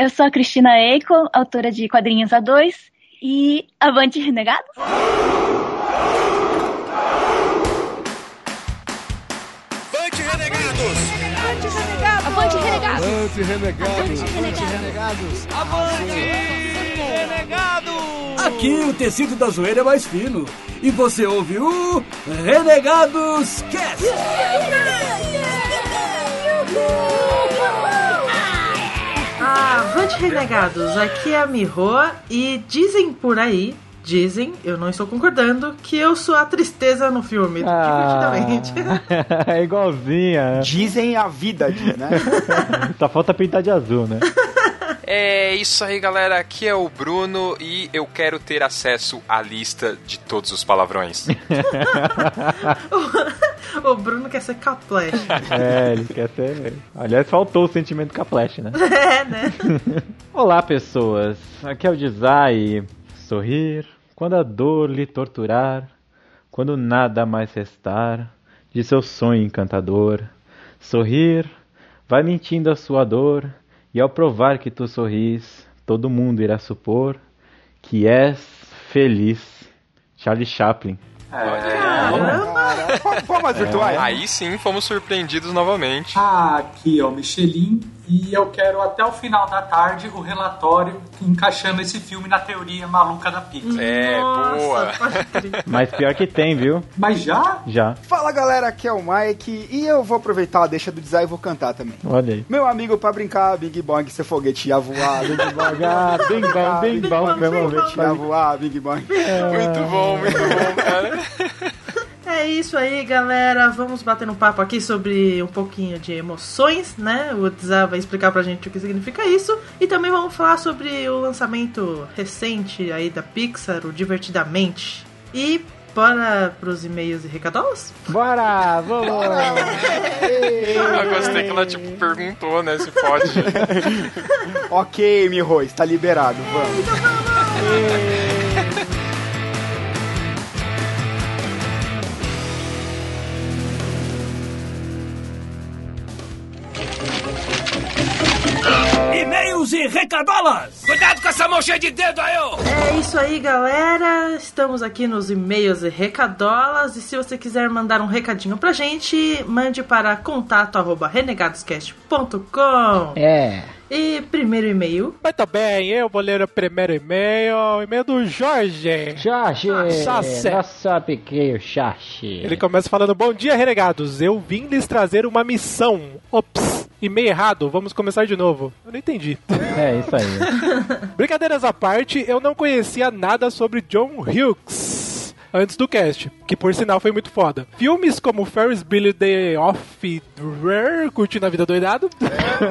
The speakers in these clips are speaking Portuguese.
eu sou a Cristina Eiko, autora de quadrinhos A2 e Avante Renegados. Avante Renegados! Avante Renegados! Avante Renegados! Avante Renegados! Avante Renegados! Aqui o tecido da zoeira é mais fino. E você ouve o Renegados Cast! Ah, Avante Renegados, aqui é a Miho e dizem por aí, dizem, eu não estou concordando, que eu sou a tristeza no filme, Ah. divertidamente. é igualzinha. né? Dizem a vida, né? Só falta pintar de azul, né? É isso aí, galera. Aqui é o Bruno e eu quero ter acesso à lista de todos os palavrões. o Bruno quer ser caplash. É, ele quer ser. Aliás, faltou o sentimento Flash, né? é, né? Olá, pessoas. Aqui é o Dizai. Sorrir quando a dor lhe torturar, quando nada mais restar de seu sonho encantador. Sorrir vai mentindo a sua dor, e ao provar que tu sorris, todo mundo irá supor que és feliz. Charlie Chaplin. Formas virtuais. Aí sim fomos surpreendidos novamente. Aqui é o Michelin e eu quero até o final da tarde o relatório encaixando esse filme na teoria maluca da Pixar. É, Nossa, boa. Mas pior que tem, viu? Mas já? Já. Fala galera, aqui é o Mike e eu vou aproveitar a deixa do design e vou cantar também. Olha aí. Meu amigo, pra brincar, Big Bang, seu foguete ia voar, Big Bang, Ah, bing bang, bing bang, bing vez. ia voar, Big Bang. Muito bom, muito bom, cara. É isso aí, galera. Vamos bater um papo aqui sobre um pouquinho de emoções, né? O Dzá vai explicar pra gente o que significa isso. E também vamos falar sobre o lançamento recente aí da Pixar, o Divertidamente. E bora pros e-mails e recadolas? Bora, vamos! Eu gostei que ela, tipo, perguntou, né, se pode. ok, Miho, está liberado, vamos. E recadolas! Cuidado com essa mão cheia de dedo aí, ô! É isso aí, galera. Estamos aqui nos e-mails e recadolas. E se você quiser mandar um recadinho pra gente, mande para contato@renegadoscast.com. É. E primeiro e-mail. Muito bem, eu vou ler o primeiro e-mail, o e-mail do Jorge. Jorge, Jorge. nosso pequeno Jorge. Ele começa falando: Bom dia, renegados. Eu vim lhes trazer uma missão. Ops, e-mail errado. Vamos começar de novo. Eu não entendi. É, isso aí. Brincadeiras à parte, eu não conhecia nada sobre John Hughes. Antes do cast, que por sinal foi muito foda. Filmes como Ferris Bueller The Off-Road, curtindo a vida doidado,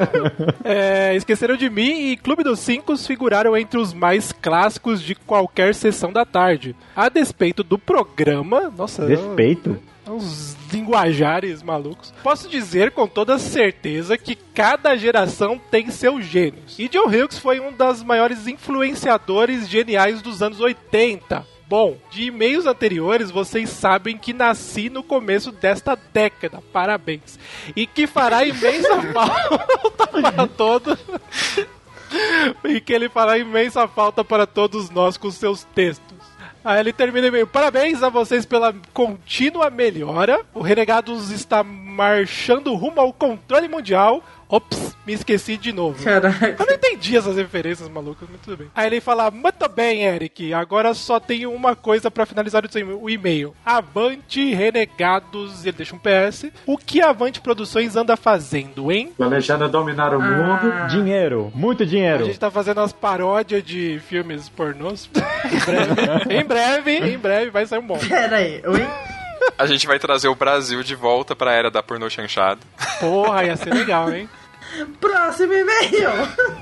é, Esqueceram de Mim e Clube dos Cinco figuraram entre os mais clássicos de qualquer sessão da tarde. A despeito do programa... Nossa... Respeito. Uns linguajares malucos. Posso dizer com toda certeza que cada geração tem seus gênios. E John Hughes foi um das maiores influenciadores geniais dos anos 80. Bom, de e-mails anteriores vocês sabem que nasci no começo desta década. Parabéns. E que fará imensa falta para todos. e que ele fará imensa falta para todos nós com seus textos. Aí ele termina o e-mail. Parabéns a vocês pela contínua melhora. O Renegados está marchando rumo ao controle mundial. Ops, me esqueci de novo. Caraca. Eu não entendi essas referências malucas, mas tudo bem. Aí ele fala: Muito bem, Eric. Agora só tenho uma coisa pra finalizar o e-mail. Avante Renegados. Ele deixa um PS. O que a Avante Produções anda fazendo, hein? Planejando dominar o mundo. Ah, Dinheiro, muito A dinheiro. gente tá fazendo as paródias de filmes pornôs. em breve, em breve, em breve vai sair um bom. pera aí. Oi? A gente vai trazer o Brasil de volta pra era da pornô chanchada. Porra, ia ser legal, hein? Próximo e-mail.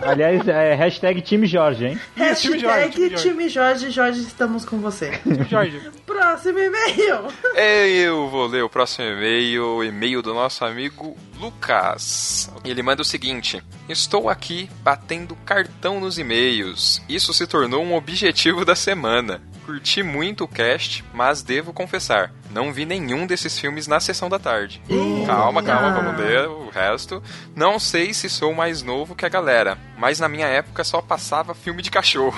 Aliás, é hashtag time Jorge, hein? Isso, time Jorge, Hashtag time Jorge. time Jorge. Jorge, estamos com você. Jorge. Próximo e-mail. Eu vou ler o próximo e-mail, o e-mail do nosso amigo Lucas. Ele manda o seguinte: Estou aqui batendo cartão nos e-mails. Isso se tornou um objetivo da semana. Curti muito o cast, mas devo confessar, não vi nenhum desses filmes na sessão da tarde. Calma, calma, vamos ler o resto. Não sei se sou mais novo que a galera, mas na minha época só passava filme de cachorro.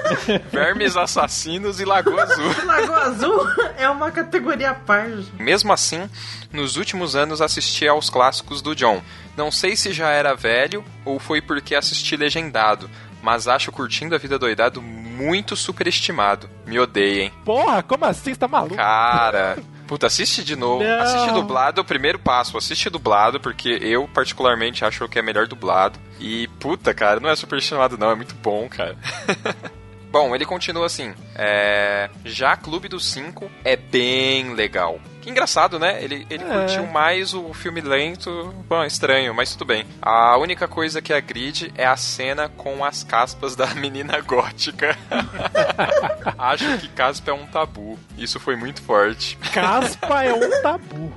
Vermes assassinos e Lagoa Azul. Lagoa Azul é uma categoria à parte. Mesmo assim, nos últimos anos assisti aos clássicos do John. Não sei se já era velho ou foi porque assisti legendado, mas acho Curtindo a Vida Doidado muito superestimado. Me odeiem. Porra, como assim? Você tá maluco? Cara. Puta, assiste de novo. Não. Assiste dublado é o primeiro passo. Assiste dublado, porque eu, particularmente, acho que é melhor dublado. E, puta, cara, não é superestimado, não. É muito bom, cara. Bom, ele continua assim. É... Já Clube dos Cinco é bem legal. Que engraçado, né? Ele, ele É. curtiu mais o filme lento. Bom, estranho, mas tudo bem. A única coisa que agride é a cena com as caspas da menina gótica. Acho que caspa é um tabu. Isso foi muito forte. Caspa é um tabu.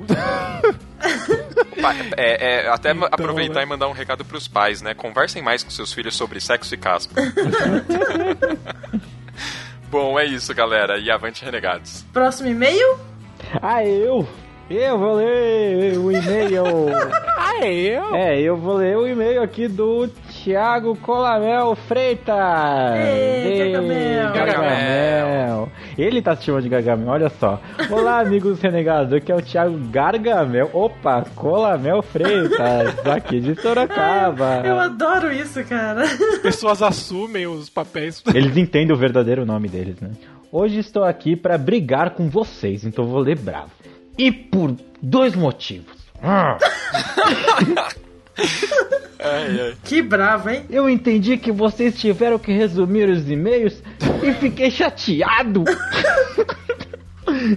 É, é, até Então, aproveitar né? e mandar um recado pros pais, né? Conversem mais com seus filhos sobre sexo e caspa. Bom, é isso, galera. E avante, renegados. Próximo e-mail? Ah, eu? Eu vou ler o e-mail. ah, é eu? É, eu vou ler o e-mail aqui do Thiago Colamel Freitas. Ei. Ele tá se chamando de Gargamel, olha só. Olá, amigos renegados. Aqui é o Thiago Gargamel. Opa, Colamel Freitas, aqui de Sorocaba. Eu adoro isso, cara. As pessoas assumem os papéis. Eles entendem o verdadeiro nome deles, né? Hoje estou aqui pra brigar com vocês, então vou ler bravo. E por dois motivos. Ah. Que bravo, hein? Eu entendi que vocês tiveram que resumir os e-mails e fiquei chateado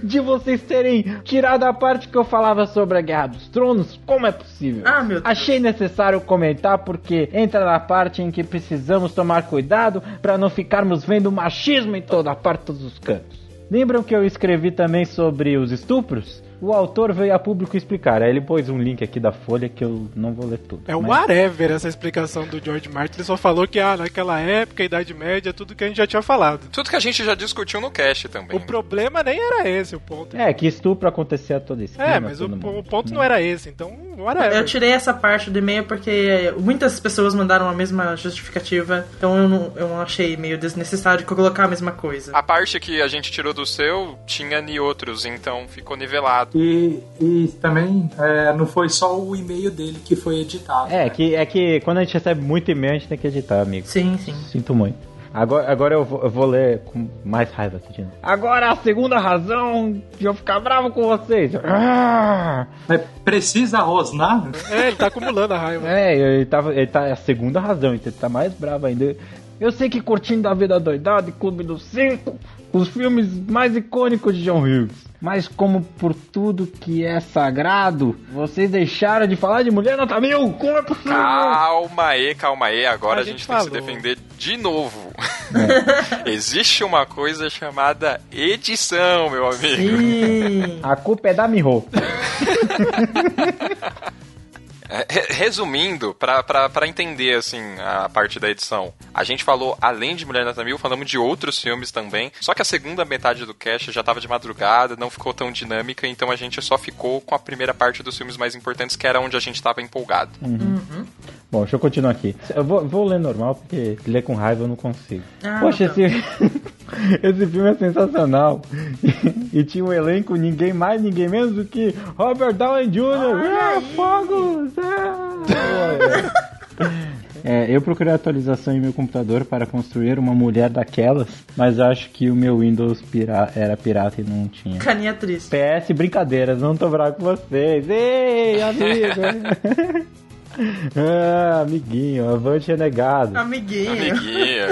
de vocês terem tirado a parte que eu falava sobre a Guerra dos Tronos. Como é possível? Ah, meu Deus. Achei necessário comentar porque entra na parte em que precisamos tomar cuidado para não ficarmos vendo machismo em toda parte, todos os cantos. Lembram que eu escrevi também sobre os estupros? O autor veio a público explicar. Aí ele pôs um link aqui da folha que eu não vou ler tudo. É o mas- whatever essa explicação do George Martin. Ele só falou que ah, naquela época, Idade Média, tudo que a gente já tinha falado. Tudo que a gente já discutiu no cast também. O problema nem era esse o ponto. É, que estupro acontecia todo esse É, mas o, o ponto não era esse, então whatever. Eu tirei essa parte do e-mail porque muitas pessoas mandaram a mesma justificativa, então eu não, eu não achei meio desnecessário colocar a mesma coisa. A parte que a gente tirou do seu tinha em outros, então ficou nivelado. E, e também é, não foi só o e-mail dele que foi editado. É, que, é que quando a gente recebe muito e-mail, a gente tem que editar, amigo. Sim, sim. Sinto muito. Agora, agora eu, vou, eu vou ler com mais raiva aqui de novo. Agora a segunda razão de eu ficar bravo com vocês. Ah! Mas precisa rosnar? É, ele tá acumulando a raiva. É, ele, tava, ele tá. É a segunda razão, então ele tá mais bravo ainda. Eu sei que curtindo a vida doidada e Clube dos Cinco, os filmes mais icônicos de John Hughes. Mas como por tudo que é sagrado, vocês deixaram de falar de mulher nota mil? Como é possível? Calma aí, calma aí. Agora A a gente, gente tem que se defender de novo. Existe uma coisa chamada edição, meu amigo. Sim. A culpa é da Miho. É, re- Resumindo, pra entender, assim, a parte da edição. A gente falou, além de Mulher Nota Mil, falamos de outros filmes também. Só que a segunda metade do cast já tava de madrugada, não ficou tão dinâmica, então a gente só ficou com a primeira parte dos filmes mais importantes, que era onde a gente tava empolgado. Bom, deixa eu continuar aqui. Eu vou, vou ler normal, porque ler com raiva eu não consigo. Ah, Poxa, tá. esse, esse filme é sensacional. E, tinha um elenco, ninguém mais, ninguém menos do que Robert Downey Jr. Olha Ah, fogos! É, eu procurei atualização em meu computador para construir uma mulher daquelas, mas acho que o meu Windows pira- era pirata e não tinha. Caninha triste. PS, brincadeiras, não tô bravo com vocês. Ei, amigo! ah, amiguinho, avante renegado. Amiguinho. Amiguinha.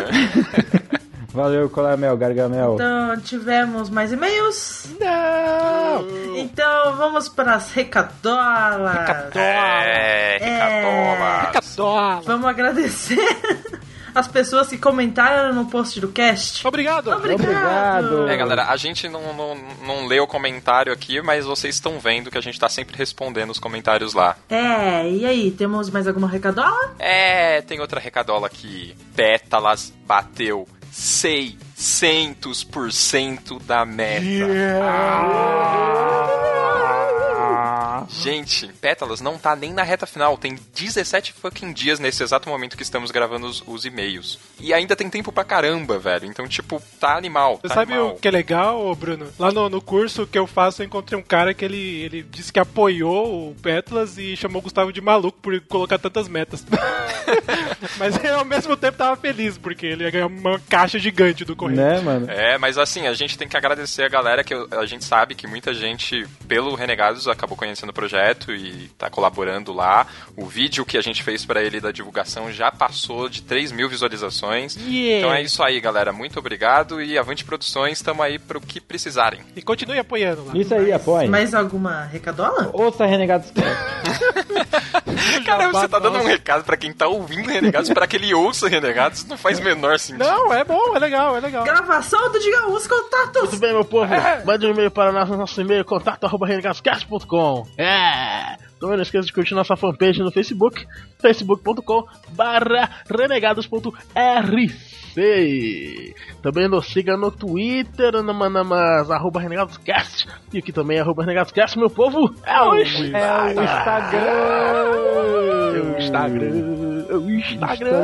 Valeu, Colamel, Gargamel. Então, tivemos mais e-mails? Não! Então, vamos para as recadolas. é, Ricadola. Cadola! Vamos agradecer as pessoas que comentaram no post do cast. Obrigado! Obrigado. É, galera, a gente não, não, não lê o comentário aqui, mas vocês estão vendo que a gente tá sempre respondendo os comentários lá. É, e aí, temos mais alguma recadola? É, tem outra recadola aqui. Pétalas bateu 6 800% da meta. Gente, Pétalas não tá nem na reta final. Tem 17 fucking dias nesse exato momento que estamos gravando os, os e-mails. E ainda tem tempo pra caramba, velho. Então, tipo, tá animal. Você tá sabe animal. o que é legal, Bruno? Lá no, no curso que eu faço, eu encontrei um cara que ele, ele disse que apoiou o Petlas e chamou o Gustavo de maluco por colocar tantas metas. Mas ele, ao mesmo tempo tava feliz, porque ele ia ganhar uma caixa gigante do correio. Né, mano? É, mas assim, a gente tem que agradecer a galera que a gente sabe que muita gente, pelo Renegados, acabou conhecendo o projeto e tá colaborando lá. O vídeo que a gente fez pra ele da divulgação já passou de 3 mil visualizações. Yeah. Então é isso aí, galera. Muito obrigado e Avante Produções, tamo aí pro que precisarem. E continue apoiando lá. Isso aí, apoia. Mais alguma recadola? Ouça Renegados. Cara, você tá dando um recado pra quem tá ouvindo Renegados pra que ele ouça Renegados, não faz o menor sentido. Não, é bom, é legal, é legal. Gravação do Diga os contatos. Tudo bem, meu povo? Mande um e-mail para nós no nosso e-mail, contato arroba renegadoscast.com. É! Também não esqueça de curtir nossa fanpage no Facebook, facebook.com barra renegados.rc. Também nos siga no Twitter, na, nas arroba renegadoscast. E aqui também é arroba renegadoscast, meu povo. É o Instagram. É o Instagram. É o Instagram. É o Instagram.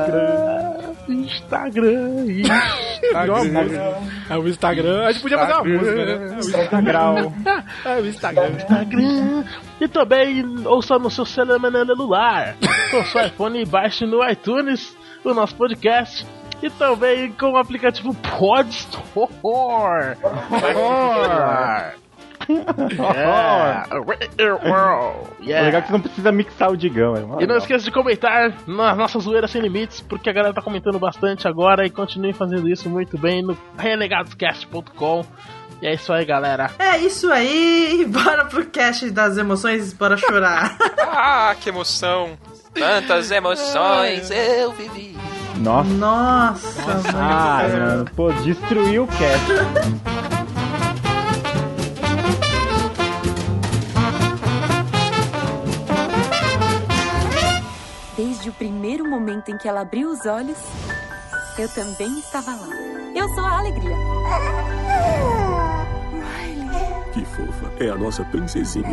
Instagram. Instagram. É o Instagram. A gente podia fazer uma música, né? É o Instagram. É o Instagram. Instagram. E também ouça no seu celular, com seu iPhone e baixe no iTunes o nosso podcast. E também com o aplicativo Podstore. Yeah. É legal que você não precisa mixar o Digão. É E não esqueça de comentar nas nossas zoeiras sem limites, porque a galera tá comentando bastante agora e continue fazendo isso muito bem no renegadoscast.com. E é isso aí, galera. É isso aí. Bora pro cast das emoções, bora chorar. Ah, que emoção! Tantas emoções eu vivi. Nossa. Nossa, Ah, mano. mano. Pô, destruiu o cast. Desde o primeiro momento em que ela abriu os olhos, eu também estava lá. Eu sou a alegria. Que fofa. É a nossa princesinha.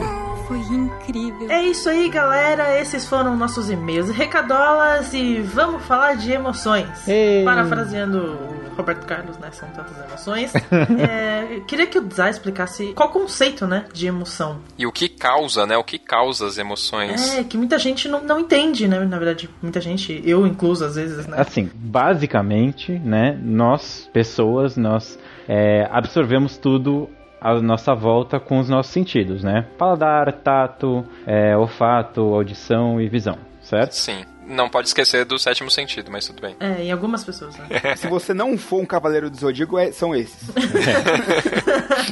Foi incrível. É isso aí, galera. Esses foram nossos e-mails recadolas e vamos falar de emoções. Ei. Parafraseando o Roberto Carlos, né? São tantas emoções. É, queria que o Zay explicasse qual o conceito, né, de emoção. E o que causa, né? O que causa as emoções? É, que muita gente não, não entende, né? Na verdade, muita gente, eu incluso às vezes, né? Assim, basicamente, né, nós, pessoas, nós é, absorvemos tudo à nossa volta com os nossos sentidos, né? Paladar, tato, é, olfato, audição e visão, certo? Sim. Não pode esquecer do sétimo sentido, mas tudo bem. É, em algumas pessoas, né? Se você não for um cavaleiro do Zodíaco, é- são esses.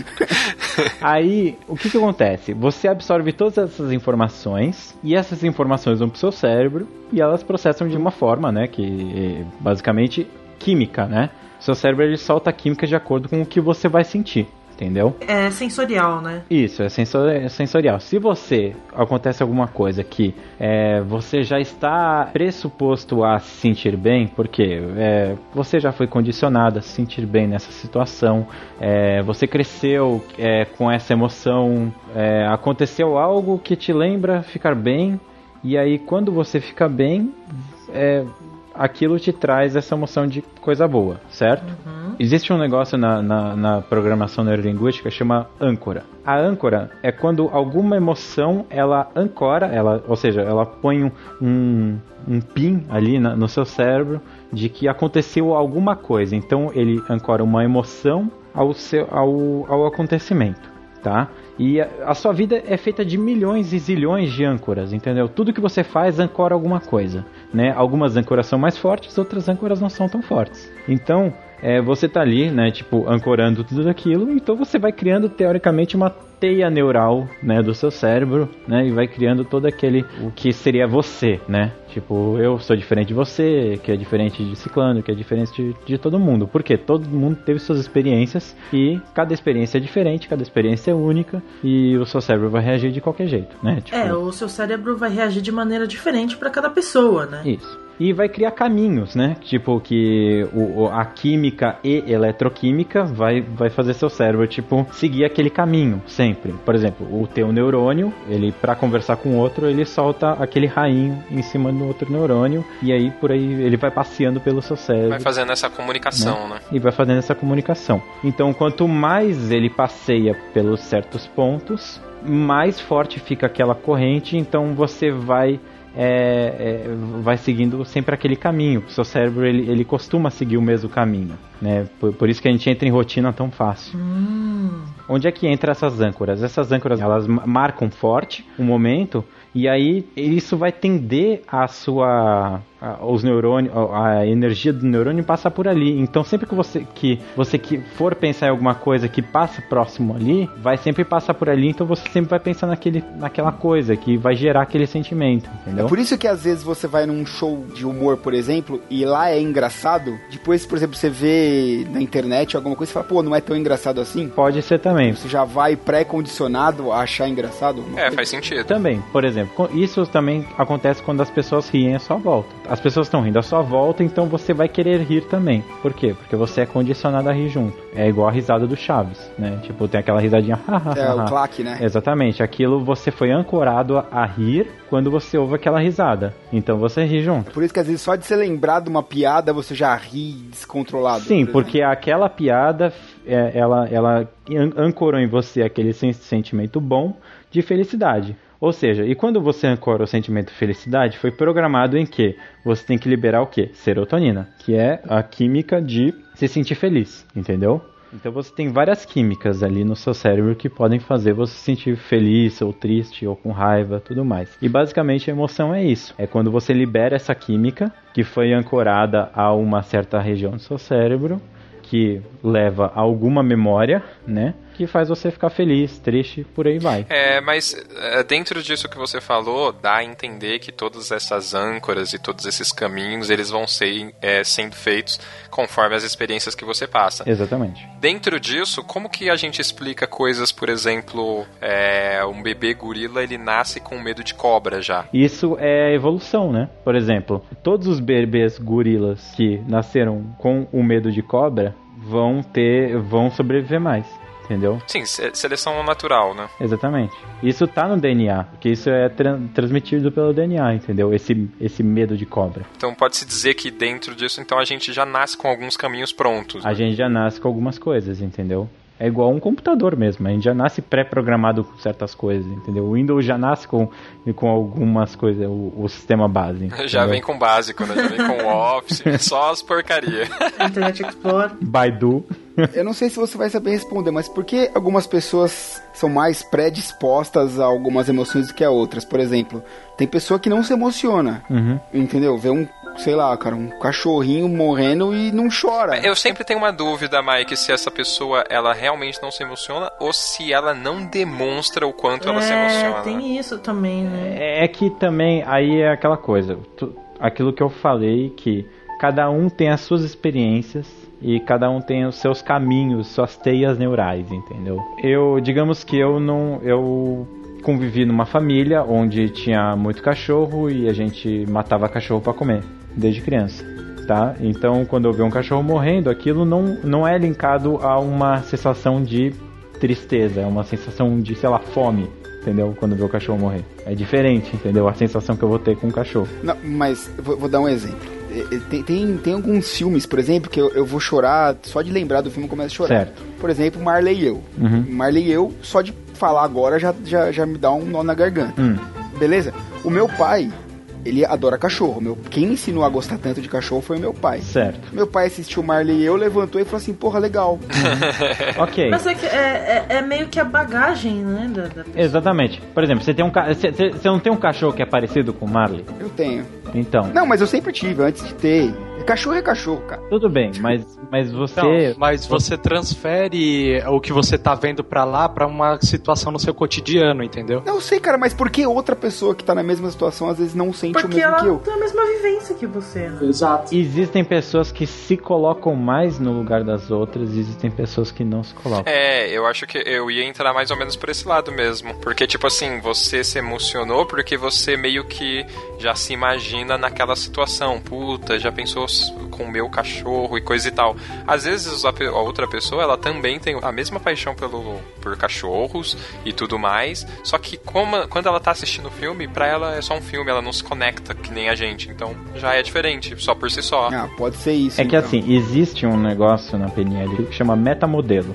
Aí, o que que acontece? Você absorve todas essas informações e essas informações vão pro seu cérebro e elas processam de uma forma, né, que é basicamente química, né? Seu cérebro ele solta a química de acordo com o que você vai sentir, entendeu? É sensorial, né? Isso, é sensor- é sensorial. Se você acontece alguma coisa que é, você já está pressuposto a se sentir bem, porque é, você já foi condicionado a se sentir bem nessa situação, é, você cresceu é, com essa emoção, aconteceu algo que te lembra ficar bem, e aí quando você fica bem, é, aquilo te traz essa emoção de coisa boa, certo? Existe um negócio na, na, na programação neurolinguística que chama âncora. A âncora é quando alguma emoção ela ancora, ela, ou seja, ela põe um, um, um pin ali na- no seu cérebro de que aconteceu alguma coisa. Então ele ancora uma emoção ao, seu, ao, ao acontecimento tá? E a, a sua vida é feita de milhões e zilhões de âncoras, entendeu? Tudo que você faz ancora alguma coisa, né? Algumas âncoras são mais fortes, outras âncoras não são tão fortes. Então, é, você tá ali, né, tipo, ancorando tudo aquilo, então você vai criando teoricamente uma teia neural, né, do seu cérebro, né, e vai criando todo aquele o que seria você, né? Tipo, eu sou diferente de você, que é diferente de ciclano, que é diferente de, de todo mundo. Porque todo mundo teve suas experiências e cada experiência é diferente, cada experiência é única e o seu cérebro vai reagir de qualquer jeito, né? Tipo, É, o seu cérebro vai reagir de maneira diferente pra cada pessoa, né? Isso. e vai criar caminhos, né? Tipo que o, a química e eletroquímica vai, vai fazer seu cérebro, tipo, seguir aquele caminho sempre. Por exemplo, o teu neurônio, ele para conversar com o outro, ele solta aquele rainho em cima do outro neurônio e aí por aí ele vai passeando pelo seu cérebro Vai fazendo essa comunicação, né? e vai fazendo essa comunicação. Então, quanto mais ele passeia pelos certos pontos, mais forte fica aquela corrente. Então, você vai é, é, vai seguindo sempre aquele caminho. O seu cérebro ele, ele costuma seguir o mesmo caminho, né? Por, por isso que a gente entra em rotina tão fácil. Onde é que entra essas âncoras? Essas âncoras elas ma- marcam forte um momento e aí isso vai tender a sua os neurônios, a energia do neurônio passa por ali. Então sempre que você que você que for pensar em alguma coisa que passa próximo ali, vai sempre passar por ali. Então você sempre vai pensar naquele naquela coisa que vai gerar aquele sentimento, entendeu? É por isso que às vezes você vai num show de humor, por exemplo, e lá é engraçado. Depois, por exemplo, você vê na internet alguma coisa e fala, pô, não é tão engraçado assim. Pode ser também. Você já vai pré-condicionado a achar engraçado. É, coisa. faz sentido. Também, por exemplo, isso também acontece quando as pessoas riem à sua volta. As pessoas estão rindo à sua volta, então você vai querer rir também. Por quê? Porque você é condicionado a rir junto. É igual a risada do Chaves, né? Tipo, tem aquela risadinha. É, o claque, né? Exatamente. Aquilo você foi ancorado a, a rir quando você ouve aquela risada. Então você ri junto. Por isso que às vezes só de ser lembrado de uma piada você já ri descontrolado. Sim, por porque aquela piada, é, ela, ela an- ancorou em você aquele sen- sentimento bom de felicidade. Ou seja, e quando você ancora o sentimento de felicidade, foi programado em que você tem que liberar o quê? Serotonina, que é a química de se sentir feliz, entendeu? Então você tem várias químicas ali no seu cérebro que podem fazer você se sentir feliz ou triste ou com raiva, tudo mais. E basicamente a emoção é isso. É quando você libera essa química que foi ancorada a uma certa região do seu cérebro que leva a alguma memória, né? Que faz você ficar feliz, triste, por aí vai. É, mas é, dentro disso que você falou, dá a entender que todas essas âncoras e todos esses caminhos, eles vão ser é, sendo feitos conforme as experiências que você passa. Exatamente. Dentro disso, como que a gente explica coisas, por exemplo, é, um bebê gorila, ele nasce com medo de cobra já. Isso é evolução, né? Por exemplo, todos os bebês gorilas que nasceram com o medo de cobra vão ter, vão sobreviver mais, entendeu? Sim, se- seleção natural, né? Exatamente. Isso tá no DNA, porque isso é tran- transmitido pelo DNA, entendeu? Esse, esse medo de cobra. Então pode-se dizer que dentro disso, então a gente já nasce com alguns caminhos prontos. A gente já nasce com algumas coisas, entendeu? É igual um computador mesmo, a gente já nasce pré-programado com certas coisas, entendeu? O Windows já nasce com, com algumas coisas, o, o sistema base. Já entendeu? vem com básico, né? Já vem com Office, só as porcaria. Internet Explorer. Baidu. Eu não sei se você vai saber responder, mas por que algumas pessoas são mais predispostas a algumas emoções do que a outras? Por exemplo, tem pessoa que não se emociona, Uhum. entendeu? Vê um, sei lá, cara, um cachorrinho morrendo e não chora. Eu sempre tenho uma dúvida, Mike, se essa pessoa ela realmente não se emociona ou se ela não demonstra o quanto ela se É, emociona. tem isso também, né? É que também aí é aquela coisa, tu- aquilo que eu falei que cada um tem as suas experiências e cada um tem os seus caminhos, suas teias neurais, entendeu? Eu, digamos que eu não, eu convivi numa família onde tinha muito cachorro e a gente matava cachorro para comer desde criança. Tá? Então, quando eu ver um cachorro morrendo, aquilo não, não é linkado a uma sensação de tristeza, é uma sensação de, sei lá, fome, entendeu? Quando vê o cachorro morrer. É diferente, entendeu? A sensação que eu vou ter com o cachorro. Não, mas vou, vou dar um exemplo. É, Tem, tem, tem alguns filmes, por exemplo, que eu, eu vou chorar, só de lembrar do filme eu começo a chorar. Certo. Por exemplo, Marley e eu. Uhum. Marley e eu, só de falar agora já, já, já me dá um nó na garganta. Hum. Beleza? O meu pai, ele adora cachorro. Meu, quem me ensinou a gostar tanto de cachorro foi o meu pai. Certo. Meu pai assistiu Marley e eu, levantou e falou assim, porra, legal. ok. Mas é, que é, é, é meio que a bagagem, né? Da, da- Exatamente. Por exemplo, você tem um você- você não tem um cachorro que é parecido com o Marley? Eu tenho. Então. Não, mas eu sempre tive, antes de ter. Cachorro é cachorro, cara. Tudo bem, mas, mas você. Não, mas você transfere o que você tá vendo pra lá pra uma situação no seu cotidiano, entendeu? Não sei, cara, mas por que outra pessoa que tá na mesma situação às vezes não sente Porque o mesmo ela que eu? tem a mesma vivência que você. Né? Exato. Existem pessoas que se colocam mais no lugar das outras e existem pessoas que não se colocam. É, eu acho que eu ia entrar mais ou menos por esse lado mesmo. Porque, tipo assim, você se emocionou porque você meio que já se imagina naquela situação. Puta, já pensou com o meu cachorro e coisa e tal. Às vezes a, a outra pessoa, ela também tem a mesma paixão pelo, por cachorros e tudo mais. Só que como, quando ela tá assistindo o filme, pra ela é só um filme, ela não se conecta que nem a gente. Então já é diferente, só por si só. Ah, pode ser isso. É que então. assim, existe um negócio na PNL que chama metamodelo.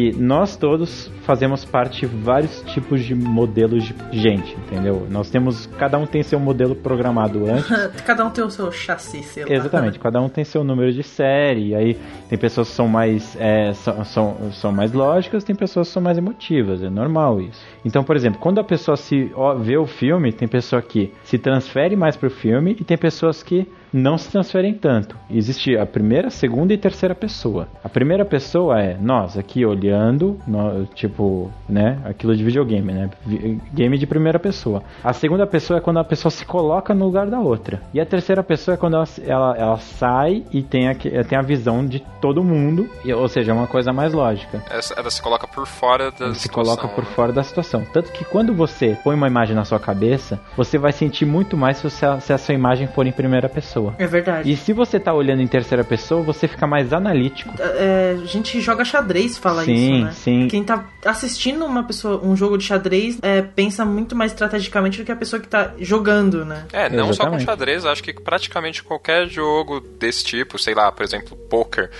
Que nós todos fazemos parte de vários tipos de modelos de gente, entendeu? Nós temos. Cada um tem seu modelo programado antes. Cada um tem o seu chassi, sei lá. Exatamente, cada um tem seu número de série. E aí tem pessoas que são mais, é, são, são, são mais lógicas, tem pessoas que são mais emotivas. É normal isso. Então, por exemplo, quando a pessoa se ó, vê o filme, tem pessoa que se transfere mais pro filme e tem pessoas que não se transferem tanto. Existe a primeira, segunda e terceira pessoa. A primeira pessoa é nós aqui olhando, no, tipo, né, aquilo de videogame, né, game de primeira pessoa. A segunda pessoa é quando a pessoa se coloca no lugar da outra. E a terceira pessoa é quando ela, ela, ela sai e tem a, tem a visão de todo mundo, ou seja, é uma coisa mais lógica. Ela se coloca por fora da ela situação. Se coloca por fora da situação. Tanto que quando você põe uma imagem na sua cabeça, você vai sentir muito mais se, você, se a sua imagem for em primeira pessoa. É verdade. E se você tá olhando em terceira pessoa, você fica mais analítico. É, a gente joga xadrez fala sim, isso, né? Sim. Quem tá assistindo uma pessoa, um jogo de xadrez, é, pensa muito mais estrategicamente do que a pessoa que tá jogando, né? É, não Exatamente. só com xadrez, acho que praticamente qualquer jogo desse tipo, sei lá, por exemplo, poker,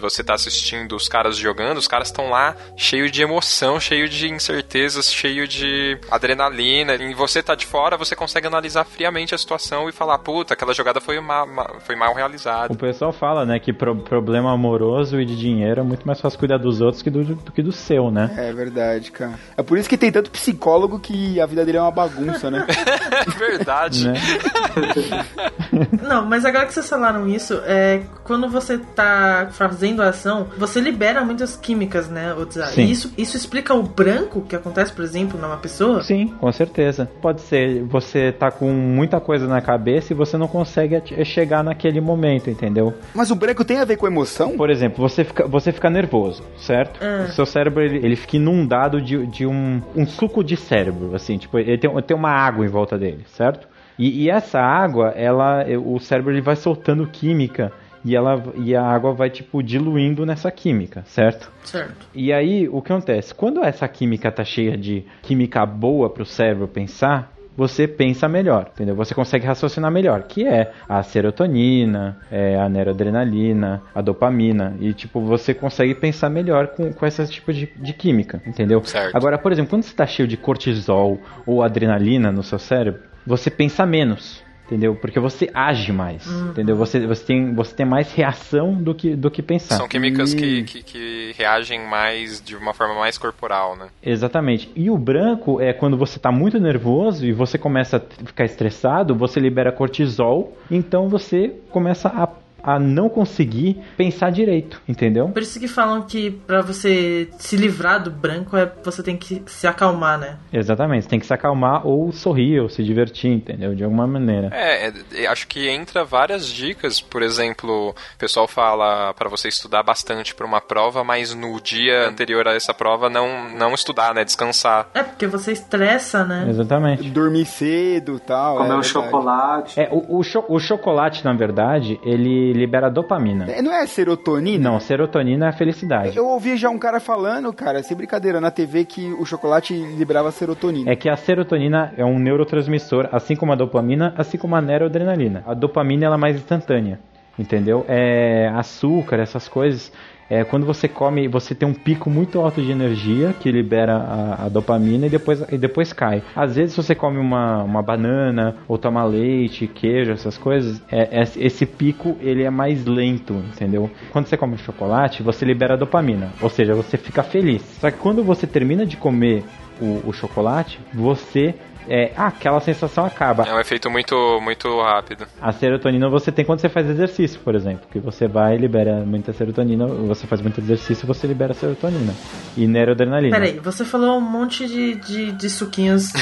você tá assistindo os caras jogando, os caras estão lá cheio de emoção, cheio de incertezas, cheio de adrenalina, e você tá de fora, você consegue analisar friamente a situação e falar, puta, aquela jogada foi, uma, uma, foi mal realizada. O pessoal fala, né, que pro, problema amoroso e de dinheiro é muito mais fácil cuidar dos outros que do, do, que do seu, né? É verdade, cara. É por isso que tem tanto psicólogo que a vida dele é uma bagunça, né? verdade. Né? Não, mas agora que vocês falaram isso, é, quando você tá fazendo a ação, você libera muitas químicas, né? Sim. E isso, isso explica o branco que acontece, por exemplo, numa pessoa? Sim, com certeza. Pode ser, você tá com muita coisa na cabeça e você não consegue chegar naquele momento, entendeu? Mas o branco tem a ver com emoção? Por exemplo, você fica, você fica nervoso, certo? Ah. O seu cérebro, ele, ele fica inundado de, de um, um suco de cérebro, assim, tipo, ele tem, tem uma água em volta dele, certo? E, e, essa água, ela, o cérebro ele vai soltando química e, ela, e a água vai tipo diluindo nessa química, certo? Certo. E aí o que acontece? Quando essa química tá cheia de química boa para o cérebro pensar, você pensa melhor, entendeu? Você consegue raciocinar melhor, que é a serotonina, é a neuroadrenalina, a dopamina, e tipo, você consegue pensar melhor com, com esse tipo de, de química, entendeu? Certo. Agora, por exemplo, quando você está cheio de cortisol ou adrenalina no seu cérebro, você pensa menos, entendeu? Porque você age mais, Uhum. entendeu? Você, você, tem, você tem mais reação do que, do que pensar. São químicas que, que, que reagem mais de uma forma mais corporal, né? Exatamente. E o branco é quando você está muito nervoso e você começa a ficar estressado, você libera cortisol, então você começa a a não conseguir pensar direito, entendeu? Por isso que falam que pra você se livrar do branco é você tem que se acalmar, né? Exatamente, você tem que se acalmar ou sorrir ou se divertir, entendeu? De alguma maneira. É, é acho que entra várias dicas, por exemplo, o pessoal fala para você estudar bastante para uma prova, mas no dia anterior a essa prova não não estudar, né, descansar. É porque você estressa, né? Exatamente. Dormir cedo, tal. Comer é um verdade. chocolate. É, o, o, cho o chocolate, na verdade, ele libera dopamina. É, Não é serotonina? Não, serotonina é a felicidade. Eu ouvi já um cara falando, cara, sem brincadeira, na TV que o chocolate liberava serotonina. É que a serotonina é um neurotransmissor, assim como a dopamina, assim como a neuroadrenalina. A dopamina ela é mais instantânea, entendeu? É açúcar, essas coisas. É, quando você come, você tem um pico muito alto de energia que libera a, a dopamina e depois, e depois cai. Às vezes você come uma, uma banana ou toma leite, queijo, essas coisas, é, é- esse pico ele é mais lento, entendeu? Quando você come chocolate, você libera dopamina, ou seja, você fica feliz. Só que quando você termina de comer o, o chocolate, você é, ah, aquela sensação acaba. É um efeito muito, muito rápido. A serotonina você tem quando você faz exercício, por exemplo. Que você vai e libera muita serotonina, você faz muito exercício você libera serotonina. E neuroadrenalina. Peraí, você falou um monte de, de, de suquinhos.